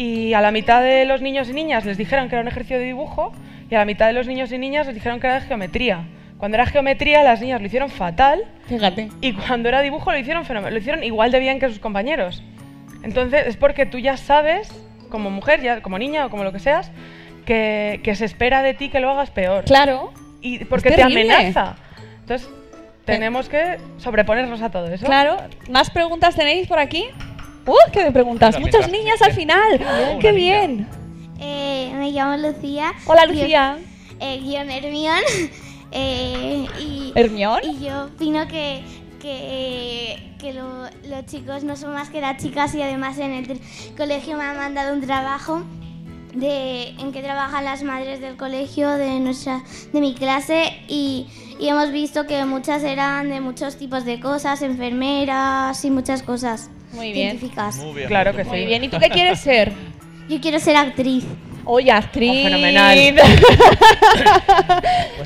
y a la mitad de los niños y niñas les dijeron que era un ejercicio de dibujo y a la mitad de los niños y niñas les dijeron que era de geometría. Cuando era geometría las niñas lo hicieron fatal Fíjate. y cuando era dibujo lo hicieron lo hicieron igual de bien que sus compañeros. Entonces es porque tú ya sabes, como mujer, ya como niña o como lo que seas, que, que se espera de ti que lo hagas peor. Claro. Y porque te amenaza. Entonces tenemos que sobreponernos a todo eso. Claro. ¿Más preguntas tenéis por aquí? ¡Uh, qué de preguntas! Muchas mientras- niñas al final. ¡Qué bien! Eh, me llamo Lucía. Hola, Guión- Lucía. eh, guion Hermión. Eh, y, ¿Hermión? Y yo opino que, que, que lo- los chicos no son más que las chicas y además en el tr- colegio me han mandado un trabajo de, en que trabajan las madres del colegio de, nuestra, de mi clase y, y hemos visto que muchas eran de muchos tipos de cosas, enfermeras y muchas cosas Muy bien. científicas. Muy bien. Claro que Muy sí. bien. ¿Y tú qué quieres ser? Yo quiero ser actriz. Oye, actriz. Oh, fenomenal.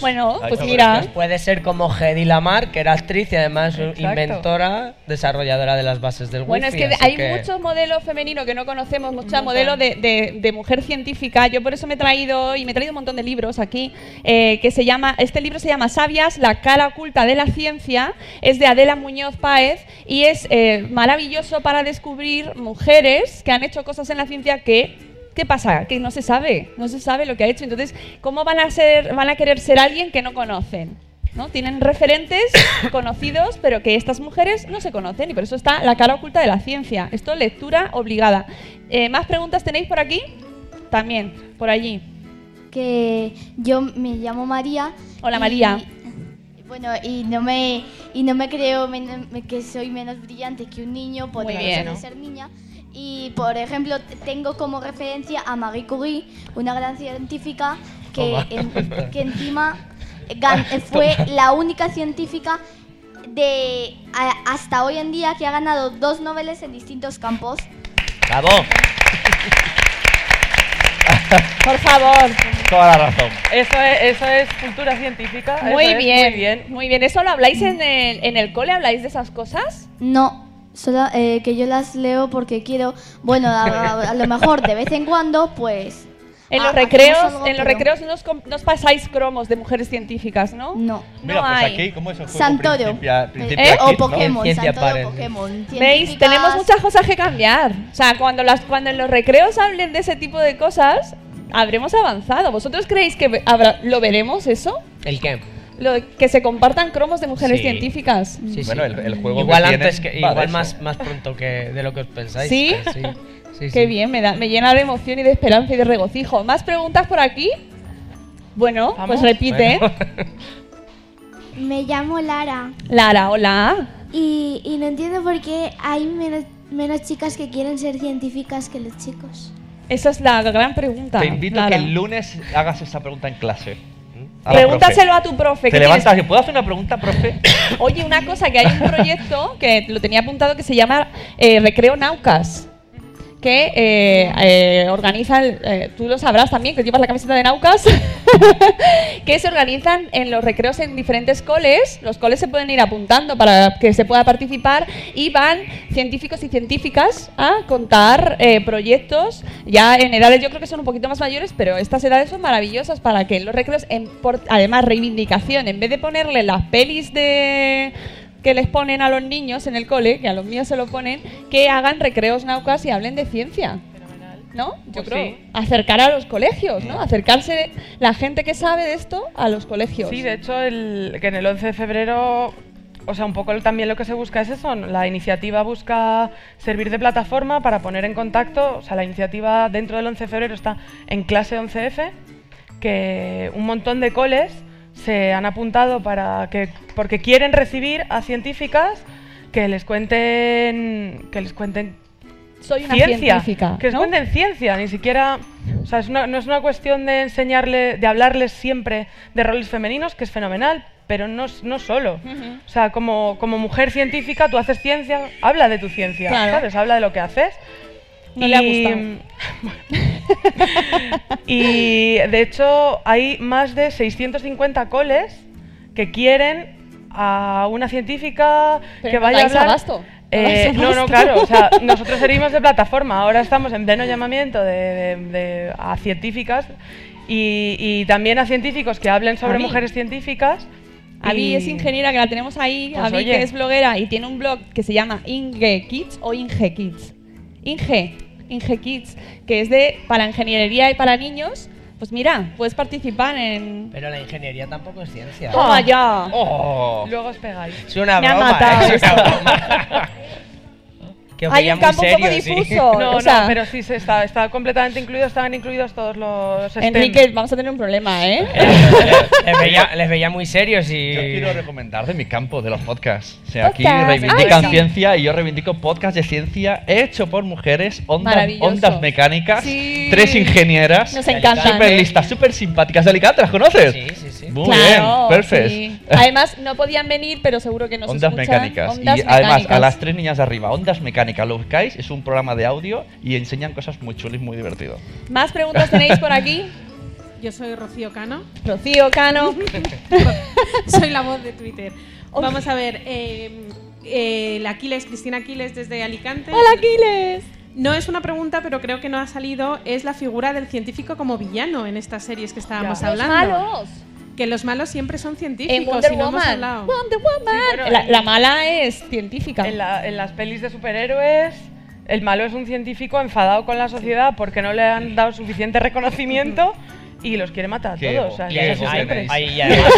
bueno, pues qué mira. bueno. Puede ser como Hedy Lamar, que era actriz y además inventora, desarrolladora de las bases del Bueno, es wifi, que así hay que- muchos modelos femeninos que no conocemos, muchos modelos de, de- de mujer científica. Yo por eso me he traído, y me he traído un montón de libros aquí, eh, que se llama, este libro se llama Sabias, la cara oculta de la ciencia, es de Adela Muñoz Páez, y es eh, maravilloso para descubrir mujeres que han hecho cosas en la ciencia que... ¿Qué pasa? Que no se sabe, no se sabe lo que ha hecho. Entonces, ¿cómo van a ser, van a querer ser alguien que no conocen? ¿no? Tienen referentes conocidos, pero que estas mujeres no se conocen y por eso está la cara oculta de la ciencia. Esto lectura obligada. Eh, ¿Más preguntas tenéis por aquí? También, por allí. Que yo me llamo María. Hola, y- María. Bueno, y no me y no me creo que soy menos brillante que un niño por de ser niña. Y por ejemplo, tengo como referencia a Marie Curie, una gran científica que, en- que encima gan- fue la única científica de a- hasta hoy en día que ha ganado dos Nobeles en distintos campos. ¡Bravo! Por favor. Toda la razón. Eso es, eso es cultura científica. eso Muy es, bien, Muy bien. muy bien. ¿Eso lo habláis en el, en el cole? ¿Habláis de esas cosas? No, solo eh, que yo las leo porque quiero, bueno, a, a- a lo mejor de vez en cuando, pues... En ah, los recreos, algo, en los pero- recreos nos, com- nos pasáis cromos de mujeres científicas, ¿no? No. Mira, no pues hay. aquí, ¿cómo es el juego? Santoro. Principia- Eh, o ¿no? Pokémon, Santoro. Pokémon. ¿Veis? Tenemos muchas cosas que cambiar. O sea, cuando, las, cuando en los recreos hablen de ese tipo de cosas, habremos avanzado. ¿Vosotros creéis que habrá- lo veremos eso? ¿El qué? Lo, que se compartan cromos de mujeres Sí. científicas. Sí, sí. Bueno, el- el juego igual que antes que igual más, más pronto que de lo que os pensáis. ¿Sí? sí. Qué sí. bien, me, da, me llena de emoción y de esperanza y de regocijo. ¿Más preguntas por aquí? Bueno, pues repite. Bueno. Me llamo Lara Lara, hola. y, y no entiendo por qué hay menos, menos chicas que quieren ser científicas que los chicos. Esa es la gran pregunta. Te invito a que el lunes hagas esa pregunta en clase. A la Pregúntaselo a tu profe. Te ¿qué levantas ¿puedo hacer una pregunta, profe? Oye, una cosa, que hay un proyecto que lo tenía apuntado que se llama eh, Recreo Naucas. Que eh, eh, organiza, el- eh, tú lo sabrás también, que llevas la camiseta de Naucas, que se organizan en los recreos en diferentes coles. Los coles se pueden ir apuntando para que se pueda participar y van científicos y científicas a contar eh, proyectos ya en edades, yo creo que son un poquito más mayores, pero estas edades son maravillosas para que en los recreos, en por- además reivindicación, en vez de ponerle las pelis de que les ponen a los niños en el cole, que a los míos se lo ponen, que hagan recreos naucas y hablen de ciencia. ¿No? Yo Pues creo. sí. Acercar a los colegios, ¿no? Acercarse la gente que sabe de esto a los colegios. Sí, de hecho, el, que en el 11 de febrero, o sea, un poco también lo que se busca es eso. La iniciativa busca servir de plataforma para poner en contacto, o sea, la iniciativa dentro del 11 de febrero está en clase 11F, que un montón de coles se han apuntado para que, porque quieren recibir a científicas que les cuenten, que les cuenten Soy una ciencia, científica. que les ¿no? cuenten ciencia, ni siquiera, o sea, es una- no es una cuestión de enseñarle, de hablarles siempre de roles femeninos, que es fenomenal, pero no, no solo. O sea, como, como mujer científica, tú haces ciencia, habla de tu ciencia, Claro. ¿sabes? Habla de lo que haces. No le ha gustado. y de hecho hay más de 650 coles que quieren a una científica Pero que no vaya a hablar. abasto, no Eh, no, no, claro. O sea, nosotros servimos de plataforma. Ahora estamos en pleno llamamiento de, de- de- a científicas y, y también a científicos que hablen sobre mujeres científicas. Avi y- es ingeniera que la tenemos ahí, Pues Avi que es bloguera y tiene un blog que se llama Inge Kids o Inge Kids. Inge, Inge Kids, que es de para ingeniería y para niños. Pues mira, puedes participar en. Pero la ingeniería tampoco es ciencia. Toma ya. Oh. Luego os pegáis. Es una Me ha broma, matado ¿eh? Es una broma. Que Hay un campo un poco serio, sí. difuso. No, o sea, no, pero sí se está, está completamente incluido, estaban incluidos todos los STEM. Enrique, vamos a tener un problema, ¿eh? les, veía, les veía muy serios y... Yo quiero recomendar de mi campo, de los podcasts. O sea, aquí reivindican Ay, sí. ciencia y yo reivindico podcast de ciencia hecho por mujeres, ondas, ondas mecánicas, Sí. tres ingenieras, Nos encantan. súper listas, súper simpáticas de Alicante, ¿las conoces? Sí, sí, sí. Muy Claro, bien, perfecto. sí. Además, no podían venir, pero seguro que nos Ondas escuchan. mecánicas. Ondas y además, a las tres niñas de arriba, Ondas Mecánicas, lo buscáis, es un programa de audio y enseñan cosas muy chulas y muy divertido. ¿Más preguntas tenéis por aquí? Yo soy Rocío Cano. Rocío Cano. soy la voz de Twitter. Vamos a ver, eh, eh, la Aquiles, Cristina Aquiles desde Alicante. ¡Hola, Aquiles! No es una pregunta, pero creo que no ha salido. Es la figura del científico como villano en estas series que estábamos hablando. malos. Que los malos siempre son En científicos Wonder y no hemos Woman. Wonder Woman. bueno, la, en- la mala es científica. En, la- en las pelis de superhéroes, el malo es un científico enfadado con la sociedad porque no le han dado suficiente reconocimiento y los quiere matar a Qué todos. O sea, eso siempre. Ahí ya además,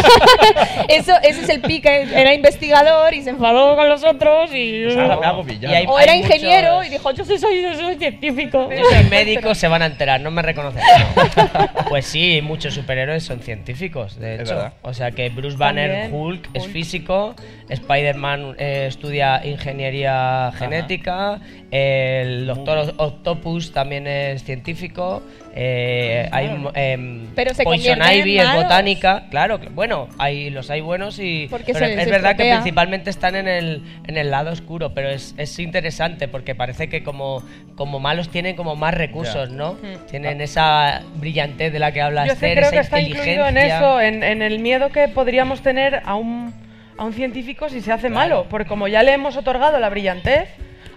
Eso, ese es el pique. Era investigador y se enfadó con los otros y. Pues ahora me hago villano. Y hay- o era hay ingeniero muchos- y dijo, yo soy, soy, yo soy científico. Yo soy médico, se van a enterar, no me reconocen. Pues sí, muchos superhéroes son científicos, de Es hecho. verdad. O sea que Bruce Banner, También, Hulk, es físico, Spider-Man eh, estudia ingeniería genética, el Doctor Octopus también es científico, eh, hay Claro. em, Pero se Poison Ivy es botánica, claro, que- bueno, hay los hay buenos y Porque pero se es les verdad que principalmente están en el, en el lado oscuro, pero es, es interesante porque parece que como, como malos tienen como más recursos, ¿no? Mm. Tienen esa brillantez de la que habla Yo sí Esther, creo esa que está incluido en eso, en, en el miedo que podríamos tener a un, a un científico si se hace malo. Porque como ya le hemos otorgado la brillantez,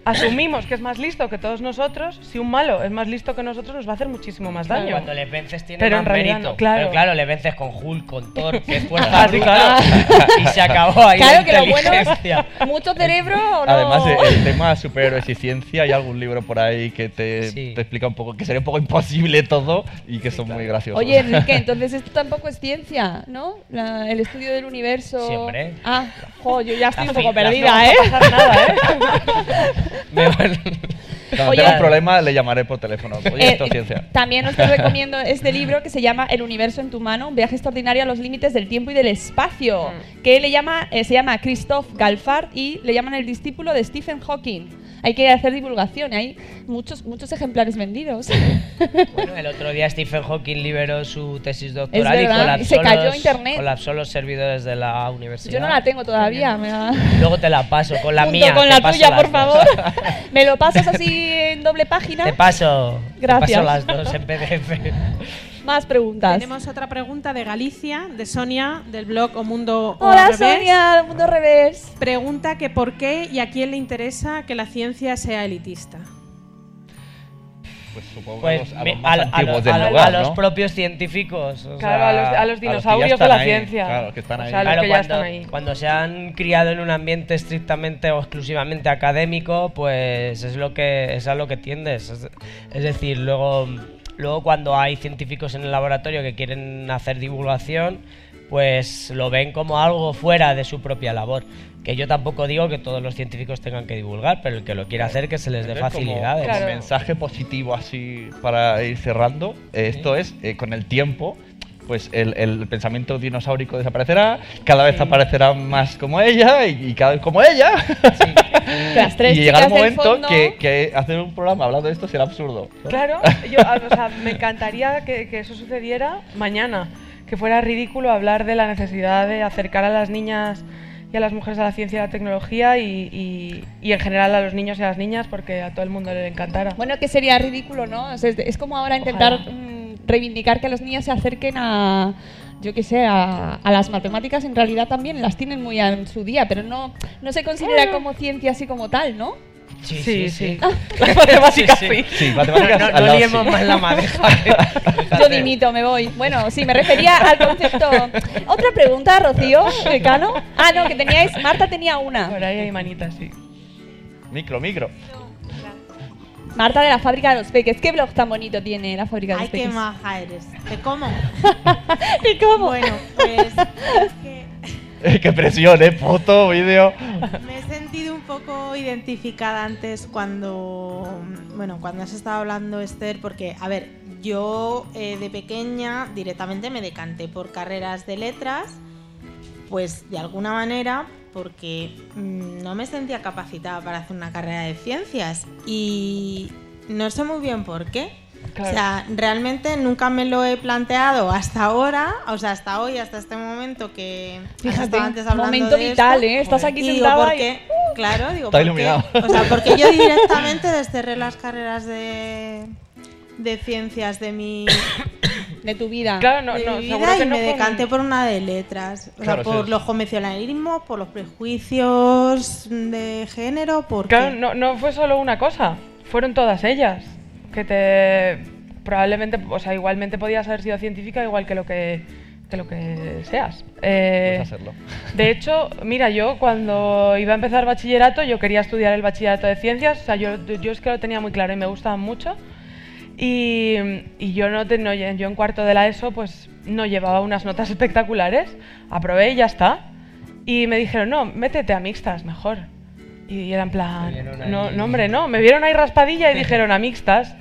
asumimos que es más listo que todos nosotros. Si un malo es más listo que nosotros, nos va a hacer muchísimo más daño. Cuando le vences tiene Pero más en realidad mérito. no, claro. Pero claro, le vences con Hulk, con Thor, que es fuerza Ah, sí, bruta, y se acabó ahí Claro la que lo bueno es mucho cerebro o no. Además, eh, el tema superhéroes y ciencia, hay algún libro por ahí que te, te explica un poco que sería un poco imposible todo y que son muy graciosos. Oye, Enrique, entonces esto tampoco es ciencia, ¿no? La- el estudio del universo. Sí, hombre. Ah, jo, yo ya estoy La un poco perdida, no ¿eh? va a pasar nada, Cuando Oye. tenga un problema, le llamaré por teléfono. Oye, Eh, esto es ciencia. También os recomiendo este libro que se llama El universo en tu mano, un viaje extraordinario a los límites del tiempo y del espacio, Mm. que le llama, eh, se llama Christoph Galfard y le llaman el discípulo de Stephen Hawking. Hay que hacer divulgación, hay muchos, muchos ejemplares vendidos. Bueno, el otro día Stephen Hawking liberó su tesis doctoral y colapsó, y se cayó los, internet. colapsó los servidores de la universidad. Yo no la tengo todavía. me da- Luego te la paso con la Junto mía. con la tuya, por dos. favor. ¿Me lo pasas así en doble página? Te paso. Gracias. Te paso las dos en PDF. Más preguntas. Tenemos otra pregunta de Galicia, de Sonia, del blog O Mundo o Hola revés. Sonia, mundo revés. Pregunta que por qué y a quién le interesa que la ciencia sea elitista. Pues supongo Pues a los, a los propios científicos. o Claro, sea, a los- a los A los que ya dinosaurios de la ahí, ciencia. claro, que están O ahí. sea, los Claro, que ya cuando, están ahí. cuando se han criado en un ambiente estrictamente o exclusivamente académico, pues es lo que es a lo que tiendes. Es, es decir, luego, luego cuando hay científicos en el laboratorio que quieren hacer divulgación, pues lo ven como algo fuera de su propia labor. Que yo tampoco digo que todos los científicos tengan que divulgar, pero el que lo quiera hacer que se les dé facilidades. Como, mensaje positivo así para ir cerrando, eh, esto es, eh, con el tiempo, pues el, el pensamiento dinosaurico desaparecerá, cada vez aparecerán más como ella y, y cada vez como ella. Las tres y llegará un momento fondo. que, que hacer un programa hablando de esto será absurdo. Claro, yo, o sea, me encantaría que, que eso sucediera mañana, que fuera ridículo hablar de la necesidad de acercar a las niñas y a las mujeres a la ciencia y a la tecnología y, y- y en general a los niños y a las niñas porque a todo el mundo le encantara. Bueno, que sería ridículo, ¿no? O sea, es, es como ahora intentar Ojalá. Reivindicar que los niños se acerquen a, yo qué sé, a, a las matemáticas. En realidad también las tienen muy en su día, pero no, no se considera como ciencia así como tal, ¿no? Sí, Sí, sí, sí. sí. Las matemáticas sí. Sí, matemáticas No, no, no lado, liemos sí. más la madeja. Yo dimito, me voy. Bueno, sí, me refería al concepto. Otra pregunta, Rocío, Cano. Ah, no, que teníais. Marta tenía una. Por ahí hay manitas, sí. Micro, micro. Marta de la fábrica de los peques. ¿Qué blog tan bonito tiene la fábrica de Ay, los qué peques? maja eres. ¿De cómo? ¿Y cómo? Bueno, pues es que Qué presión, ¿eh? Foto, vídeo. me he sentido un poco identificada antes cuando, bueno, cuando has estado hablando, Esther, porque, a ver, yo eh, de pequeña directamente me decanté por carreras de letras, pues de alguna manera porque mm, no me sentía capacitada para hacer una carrera de ciencias y no sé muy bien por qué. Claro. O sea, realmente nunca me lo he planteado hasta ahora, o sea, hasta hoy, hasta este momento que Fíjate, antes hablando momento de vital, esto. ¿eh? Estás aquí sentada ¿por y- qué? Claro, digo, Está ¿por iluminado. qué? O sea, porque yo directamente desterré las carreras de, de ciencias de mi, De tu vida. Claro, no, de no, mi seguro vida que y no me con- decanté por una de letras. O Claro, sea, por sí. los convencionalismos, por los prejuicios de género, por Claro, no, no fue solo una cosa, fueron todas ellas. Que te. Probablemente, o sea, igualmente podías haber sido científica igual que lo que, que lo que seas. Eh, Puedes hacerlo. de hecho, mira, yo cuando iba a empezar bachillerato, yo quería estudiar el bachillerato de ciencias, o sea, yo, yo es que lo tenía muy claro y me gustaban mucho. Y, y yo, no te- no yo en cuarto de la ESO pues no llevaba unas notas espectaculares, aprobé y ya está. Y me dijeron, no, métete a mixtas mejor. Y era en plan, no, no hombre, no, me vieron ahí raspadilla y dijeron a mixtas.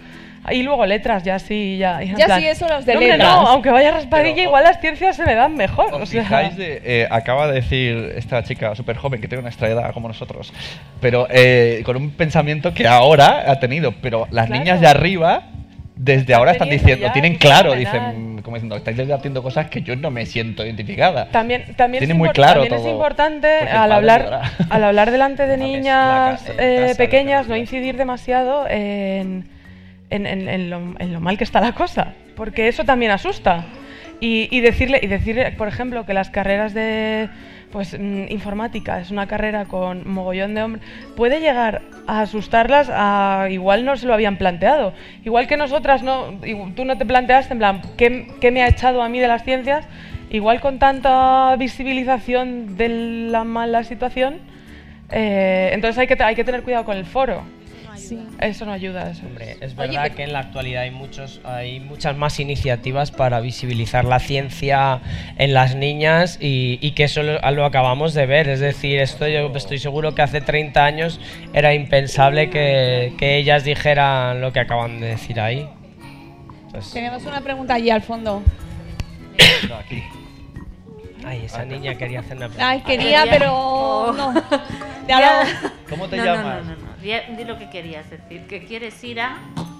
Y luego letras, ya sí, ya. Ya plan, sí, eso los de "No, hombre, letras". No, aunque vaya raspadilla, igual las ciencias se me dan mejor. ¿Os o sea. fijáis de, eh, acaba de decir esta chica súper joven que tiene nuestra edad como nosotros, pero eh, con un pensamiento que ahora ha tenido, pero las Claro. niñas de arriba desde ahora están diciendo, ya, tienen claro, dicen, como diciendo, estáis debatiendo cosas que yo no me siento identificada. También, también, es, muy claro también es importante al hablar, al hablar delante de niñas eh, casa, pequeñas no incidir demasiado en, en- en- en lo, en lo mal que está la cosa, porque eso también asusta. Y, y decirle, y decirle, por ejemplo, que las carreras de pues, mm, informática es una carrera con mogollón de hombres, puede llegar a asustarlas a igual no se lo habían planteado. Igual que nosotras, no, tú no te planteaste en plan, ¿qué, qué me ha echado a mí de las ciencias? Igual con tanta visibilización de la mala situación, eh, entonces hay que, hay que tener cuidado con el foro. Eso no ayuda. Eso. Hombre, es verdad que en la actualidad hay muchos, hay muchas más iniciativas para visibilizar la ciencia en las niñas y, y que eso lo, lo acabamos de ver. Es decir, esto yo estoy seguro que hace 30 años era impensable que, que ellas dijeran lo que acaban de decir ahí. Pues, Tenemos una pregunta allí al fondo. aquí. ay, esa niña quería hacer una pregunta. Ay, quería, pero no. Te hablaba- ¿Cómo te no, llamas? No, no, no, no. Di, di lo que querías decir. Que quieres ir a.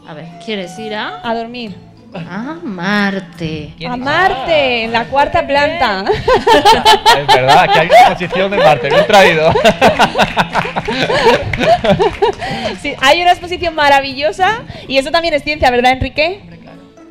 A ver, ¿quieres ir a.? A dormir. A Marte. A Marte, en la cuarta planta. Es verdad, que hay una exposición de Marte, bien traído. Sí, hay una exposición maravillosa y eso también es ciencia, ¿verdad, Enrique?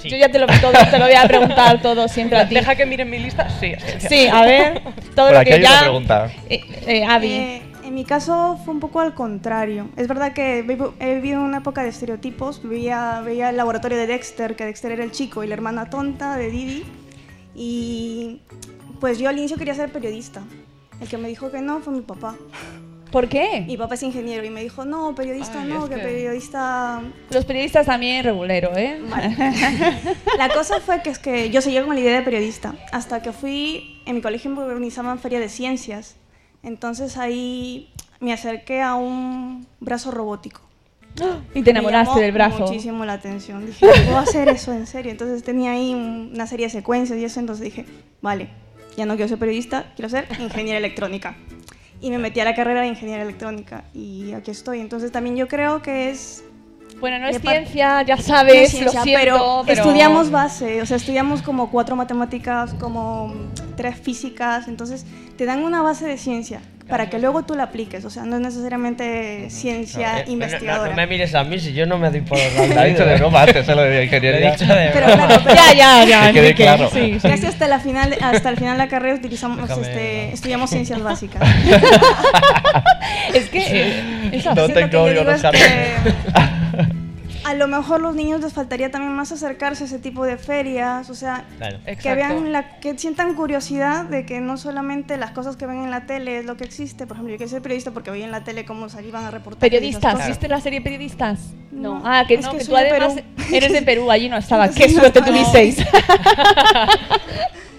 Yo ya te lo, todo, te lo voy a preguntar todo siempre a ti. Deja que miren mi lista. Sí. Sí, a ver, todo Por lo aquí que hay ya. una pregunta. Eh, eh, Avi. Eh, en mi caso fue un poco al contrario. Es verdad que he vivido una época de estereotipos. Veía, veía el laboratorio de Dexter, que Dexter era el chico y la hermana tonta de Didi. Y pues yo al inicio quería ser periodista. El que me dijo que no fue mi papá. ¿Por qué? Mi papá es ingeniero y me dijo, no, periodista Ay, no, que, que- periodista... Los periodistas también regulero, ¿eh? La cosa fue que es que yo seguía con la idea de periodista, hasta que fui, en mi colegio me organizaban feria de ciencias, entonces ahí me acerqué a un brazo robótico. Y te Me enamoraste llamó del brazo. muchísimo la atención, dije, ¿puedo hacer eso en serio? Entonces tenía ahí un- una serie de secuencias y eso, entonces dije, vale, ya no quiero ser periodista, quiero ser ingeniera electrónica. Y me metí a la carrera de ingeniería electrónica y aquí estoy. Entonces también yo creo que es Bueno, no es ciencia, ya sabes, es ciencia, lo siento, pero, pero... estudiamos base, o sea, estudiamos como cuatro matemáticas, como tres físicas, entonces te dan una base de ciencia para que luego tú la apliques, o sea, no es necesariamente ciencia Eh, no- investigadora. No, me mires a mí si yo no me doy por ha dicho de broma antes, eh, lo de ingeniería. Dicho de Pero claro, pero- Ya, ya, ya, Que quede Enrique, claro. sí, sí. Casi hasta, la final, hasta el final de la carrera utilizamos, este, estudiamos ciencias básicas. Es que eh, es No así. te Lo que yo no es que a lo mejor los niños les faltaría también más acercarse a ese tipo de ferias, o sea, Claro. que Exacto. vean la, que sientan curiosidad de que no solamente las cosas que ven en la tele es lo que existe. Por ejemplo, yo quiero ser periodista porque veía en la tele cómo salían a reportar. Periodistas, ¿viste la serie Periodistas? No. Ah, que Es no, que que, soy tú de además Perú. eres de Perú, allí no estaba. Qué soy suerte Perú. tuvisteis.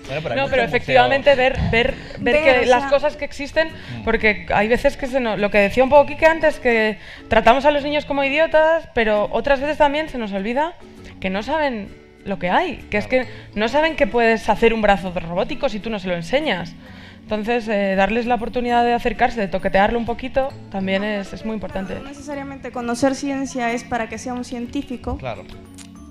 Bueno, pero No, pero efectivamente ver, ver, ver, Ver, que o las sea- cosas que existen, porque hay veces que se nos, lo que decía un poco Kike antes, que tratamos a los niños como idiotas, pero otras veces también se nos olvida que no saben lo que hay, que es que no saben que puedes hacer un brazo robótico si tú no se lo enseñas. Entonces, eh, darles la oportunidad de acercarse, de toquetearlo un poquito, también es, es muy importante. No necesariamente conocer ciencia es para que sea un científico. Claro.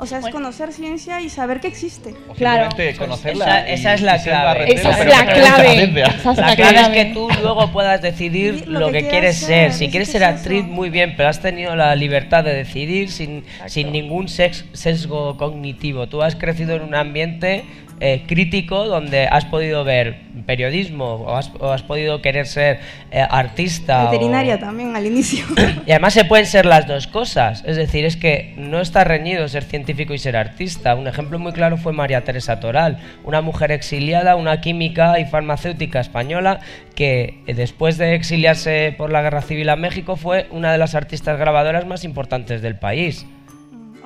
O sea, es conocer ciencia y saber que existe. O Claro. conocerla. Esa, es la clave. Esa es pero la clave. ciencia. Esa es La la clave es clave. que tú luego puedas decidir Lo lo, que quieres ser. ser, Si es quieres ser actriz, eso. muy bien, pero has tenido la libertad de decidir sin, sin ningún sex- sesgo cognitivo. Tú has crecido en un ambiente eh, crítico donde has podido ver periodismo o has, o has podido querer ser eh, artista. o- Veterinaria también al inicio. y además se pueden ser las dos cosas. Es decir, es que no está reñido ser científico y ser artista. Un ejemplo muy claro fue María Teresa Toral, una mujer exiliada, una química y farmacéutica española que eh, después de exiliarse por la Guerra Civil a México fue una de las artistas grabadoras más importantes del país.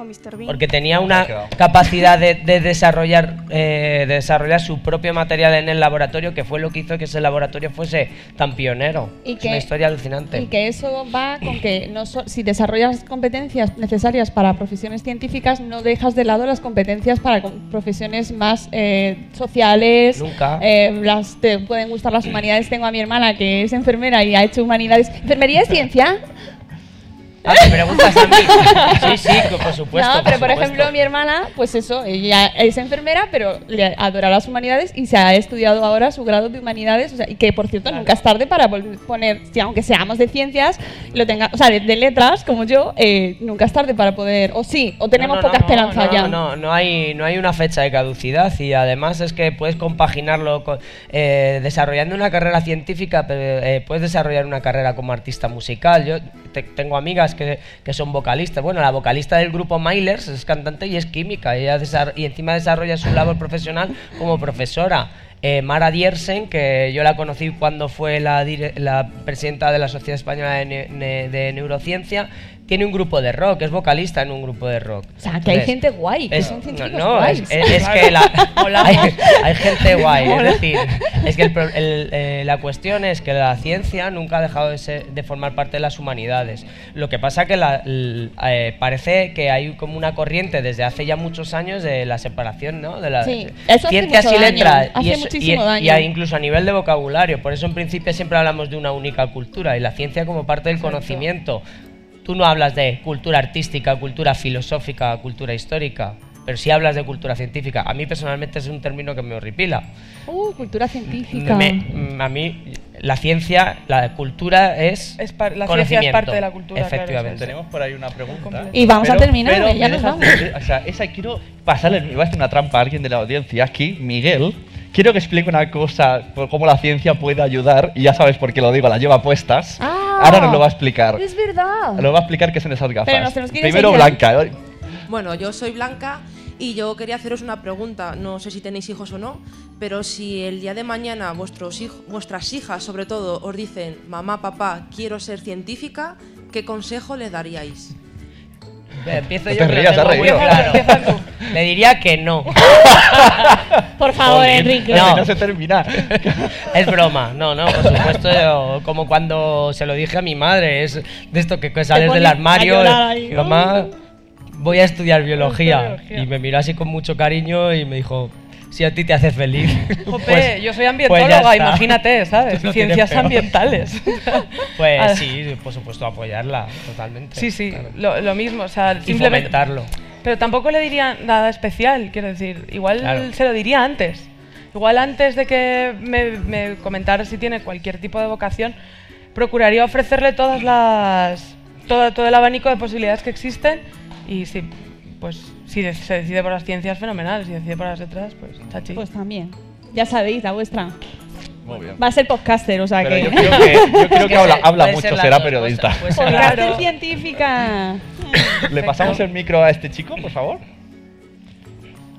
O Mr. Bean. Porque tenía una capacidad de, de desarrollar eh, de desarrollar su propio material en el laboratorio, que fue lo que hizo que ese laboratorio fuese tan pionero. Y es que- una historia alucinante. Y que eso va con que no so- si desarrollas competencias necesarias para profesiones científicas, no dejas de lado las competencias para profesiones más eh, sociales. Nunca. Eh, las, te pueden gustar las humanidades. Tengo a mi hermana que es enfermera y ha hecho humanidades. ¿Enfermería es ciencia? Ah, ¿me preguntas a mí? Sí, sí, por supuesto. no, pero por supuesto. ejemplo, mi hermana, pues eso, ella es enfermera, pero le adora las humanidades y se ha estudiado ahora su grado de humanidades, o sea, y que por cierto nunca es tarde para poner, si aunque seamos de ciencias, lo tenga, o sea, de, de letras como yo, eh, nunca es tarde para poder, o sí, o tenemos No, no, poca no, esperanza no, ya. No, no hay, no hay una fecha de caducidad y además es que puedes compaginarlo con, eh, desarrollando una carrera científica, pero eh, puedes desarrollar una carrera como artista musical. Yo te- tengo amigas que, son vocalistas. Bueno, la vocalista del grupo Mailers es cantante y es química. Y encima desarrolla su labor profesional como profesora. Eh, Mara Diersen, que yo la conocí cuando fue la, presidenta de la Sociedad Española de Neurociencia, tiene un grupo de rock, es vocalista en un grupo de rock. O sea, que hay gente guay, que son no, no, guays. es, es- es que la- hay, hay gente guay, es decir, es que el el, eh, la cuestión es que la ciencia nunca ha dejado de, ser- de formar parte de las humanidades. Lo que pasa que la- l- eh, parece que hay como una corriente desde hace ya muchos años de la separación, ¿no? De la Sí, eso hace ciencias mucho y daño, letras hace y, eso- y- muchísimo y daño. a- incluso a nivel de vocabulario. Por eso en principio siempre hablamos de una única cultura y la ciencia como parte del conocimiento. Tú no hablas de cultura artística, cultura filosófica, cultura histórica, pero sí hablas de cultura científica. A mí personalmente es un término que me horripila. Uh, cultura científica. Me- mm, a mí la ciencia, la cultura es, Es par- la ciencia es conocimiento. parte de la cultura, claro, Efectivamente. Tenemos por ahí una pregunta. Y vamos a terminar, pero ya nos vamos. O sea, esa quiero pasarle, me voy a hacer una trampa a alguien de la audiencia aquí, Miguel. Quiero que explique una cosa, por cómo la ciencia puede ayudar, y ya sabes por qué lo digo, la lleva puestas. Ah, Ahora nos lo va a explicar. Es verdad. Nos va a explicar qué son esas gafas. Pero nos tenemos que ir Primero. Blanca. ¿eh? Bueno, yo soy Blanca y yo quería haceros una pregunta. No sé si tenéis hijos o no, pero si el día de mañana vuestros hij- vuestras hijas, sobre todo, os dicen, mamá, papá, quiero ser científica, ¿qué consejo le daríais? Eh, Empiezo No yo. te rías, has muy reído. claro. Le diría que no. Por favor, Enrique. no, no se termina. Es broma, no, no, por supuesto, yo- como cuando se lo dije a mi madre, es de esto que, sales del armario, mamá, voy a estudiar biología. biología. Y me miró así con mucho cariño y me dijo, si a ti te hace feliz. Jope, Pues- yo soy pues ambientóloga, está. imagínate, ¿sabes? No Ciencias ambientales. Pues sí, por supuesto, apoyarla totalmente. Sí, sí, Claro. lo, lo mismo, o sea, Y simplemente... fomentarlo. Pero tampoco le diría nada especial, quiero decir, igual Claro. se lo diría antes. Igual antes de que me, me comentara si tiene cualquier tipo de vocación, procuraría ofrecerle todas las todo, todo el abanico de posibilidades que existen y si pues si se decide por las ciencias fenomenal, si decide por las letras, pues chachi. Pues también. Ya sabéis, la vuestra. Muy bien. Va a ser podcaster, o sea Pero que. yo creo que, yo creo que habla, habla ser mucho, las será dos periodista. puede ser Podcaster Claro. científica. Le pasamos el micro a este chico, por favor.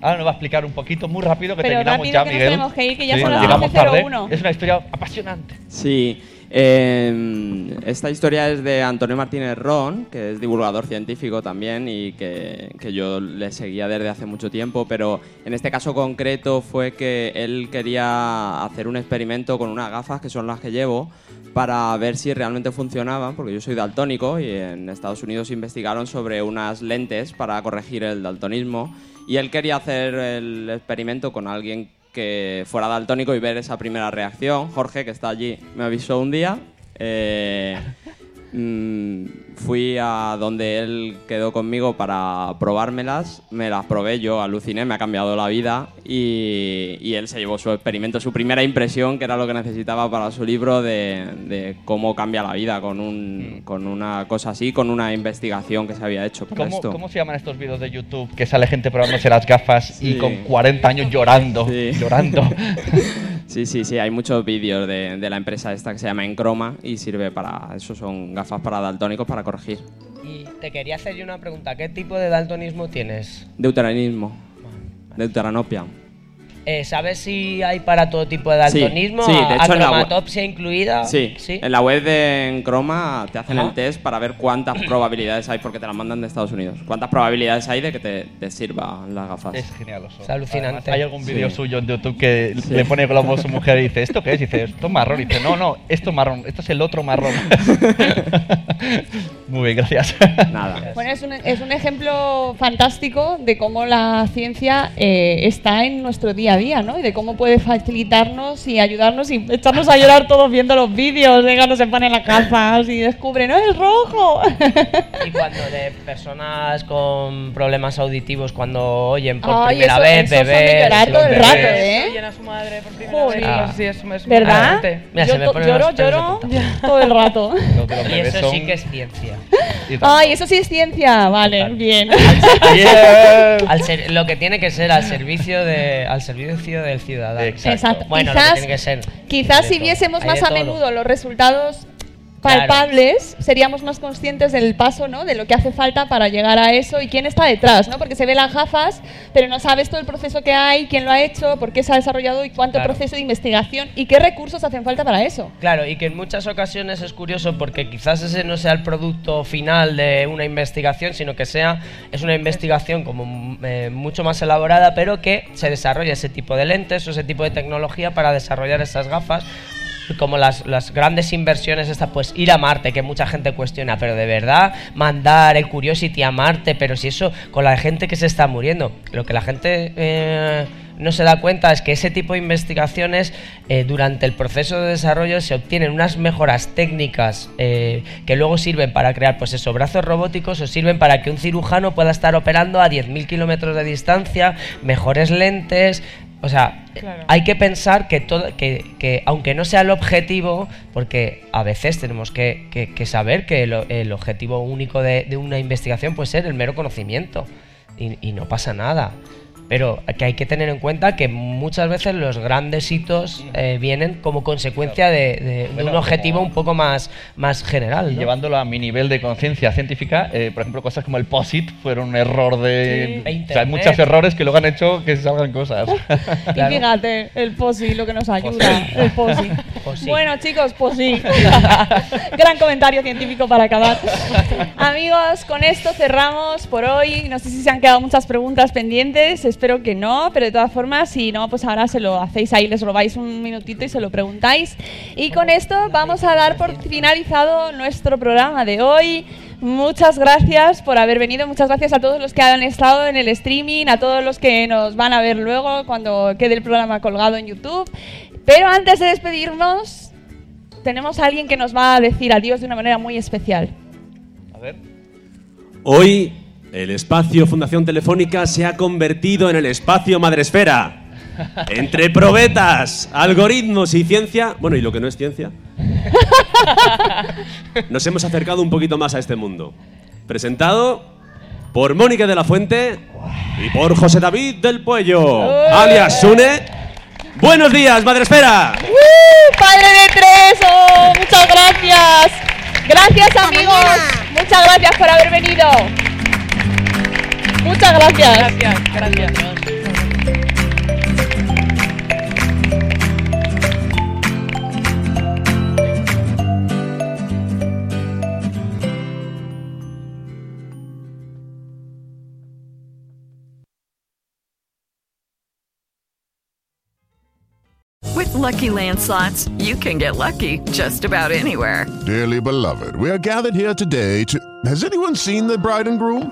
Ahora nos va a explicar un poquito, muy rápido, que Pero terminamos rápido, ya, que nos Miguel. tenemos que ir, que ya Sí, son las llegamos tarde. 12:01. Es una historia apasionante. Sí, eh, esta historia es de Antonio Martínez Ron, que es divulgador científico también y que, que yo le seguía desde hace mucho tiempo, pero en este caso concreto fue que él quería hacer un experimento con unas gafas que son las que llevo para ver si realmente funcionaban, porque yo soy daltónico y en Estados Unidos investigaron sobre unas lentes para corregir el daltonismo y él quería hacer el experimento con alguien que fuera daltónico y ver esa primera reacción. Jorge, que está allí, me avisó un día. eh, mm, fui a donde él quedó conmigo para probármelas, me las probé, yo aluciné, me ha cambiado la vida y, y él se llevó su experimento, su primera impresión, que era lo que necesitaba para su libro de, de cómo cambia la vida con, un, con una cosa así, con una investigación que se había hecho para ¿Cómo, esto. cómo se llaman estos vídeos de YouTube que sale gente probándose las gafas y Sí. con 40 años llorando? Sí. Llorando. Sí, sí, sí, hay muchos vídeos de, de la empresa esta que se llama Encroma y sirve para, eso son gafas para daltónicos para corregir. Y te quería hacer yo una pregunta, ¿qué tipo de daltonismo tienes? Deuteranismo, deuteranopia. Eh, ¿Sabes si hay para todo tipo de Sí, daltonismo? sí, de hecho en la web- ¿Acromatopsia incluida? Sí, en la web de en Chroma te hacen Ajá. el test para ver cuántas probabilidades hay, porque te la mandan de Estados Unidos. ¿Cuántas probabilidades hay de que te, te sirvan las gafas? Es genial eso. Es alucinante. Además, hay algún vídeo Sí. suyo en YouTube que Sí. le pone globo a su mujer y dice, ¿esto qué es? Y dice, esto es marrón. Y dice, no, no, esto es marrón, esto es el otro marrón. Muy bien, gracias. Nada. Bueno, es un, es un ejemplo fantástico de cómo la ciencia eh, está en nuestro día a día, ¿no? Y de cómo puede facilitarnos y ayudarnos y echarnos a llorar todos viendo los vídeos de cuando se ponen las gafas y descubren, ¡no, es rojo! Y cuando de personas con problemas auditivos, cuando oyen por Ay, primera eso- vez eso bebés, llorar todo el rato. ¿eh? Oyen a su madre por primera Joder. vez. Ah. Sí, eso es ¿Verdad? Mira, Yo se me ponen lloro, lloro todo el rato. Y eso sí que es ciencia. Ay, eso sí es ciencia, vale, bien. Al ser- lo que tiene que ser al servicio de al servicio del ciudadano. Exacto. Bueno, lo que Quizás- tiene que ser. Quizás si viésemos más a todo. menudo los resultados Claro. palpables, seríamos más conscientes del paso, ¿no? De lo que hace falta para llegar a eso y quién está detrás, ¿no? Porque se ven las gafas, pero no sabes todo el proceso que hay, quién lo ha hecho, por qué se ha desarrollado y cuánto Claro. proceso de investigación y qué recursos hacen falta para eso. Claro, y que en muchas ocasiones es curioso porque quizás ese no sea el producto final de una investigación, sino que sea es una investigación como eh, mucho más elaborada, pero que se desarrolla ese tipo de lentes o ese tipo de tecnología para desarrollar esas gafas. Como las, las grandes inversiones, esta, pues ir a Marte, que mucha gente cuestiona, pero de verdad mandar el Curiosity a Marte, pero si eso con la gente que se está muriendo, lo que la gente eh, no se da cuenta es que ese tipo de investigaciones eh, durante el proceso de desarrollo se obtienen unas mejoras técnicas eh, que luego sirven para crear pues esos brazos robóticos o sirven para que un cirujano pueda estar operando a 10.000 kilómetros de distancia, mejores lentes. O sea, Claro. hay que pensar que, todo, que, que aunque no sea el objetivo, porque a veces tenemos que, que- que saber que el, el objetivo único de, de una investigación puede ser el mero conocimiento y, y no pasa nada. Pero que hay que tener en cuenta que muchas veces los grandes hitos eh, vienen como consecuencia de, de- de Bueno, un objetivo como- un poco más, más general. Y ¿no? llevándolo a mi nivel de conciencia científica, eh, por ejemplo, cosas como el POSIT fueron un error de... Sí. De O sea, hay muchos errores que luego han hecho que salgan cosas. Y fíjate, el POSI, lo que nos ayuda, el POSI. Posi. Bueno, chicos, POSI. Gran comentario científico para acabar. Amigos, con esto cerramos por hoy. No sé si se han quedado muchas preguntas pendientes, espero que no, pero de todas formas, si no, pues ahora se lo hacéis ahí, les robáis un minutito y se lo preguntáis. Y con esto vamos a dar por finalizado nuestro programa de hoy. Muchas gracias por haber venido, muchas gracias a todos los que han estado en el streaming, a todos los que nos van a ver luego cuando quede el programa colgado en YouTube. Pero antes de despedirnos, tenemos a alguien que nos va a decir adiós de una manera muy especial. A ver. Hoy, el espacio Fundación Telefónica se ha convertido en el espacio Madresfera. Entre probetas, algoritmos y ciencia, bueno, y lo que no es ciencia, nos hemos acercado un poquito más a este mundo. Presentado por Mónica de la Fuente y por José David del Puello, alias Sune. Buenos días, Madresfera. ¡Uh! ¡Padre de tres! ¡Oh! ¡Muchas gracias! Gracias amigos, muchas gracias por haber venido. Muchas gracias. Gracias, gracias. With Lucky Land slots, you can get lucky just about anywhere. Dearly beloved, we are gathered here today to. Has anyone seen the bride and groom?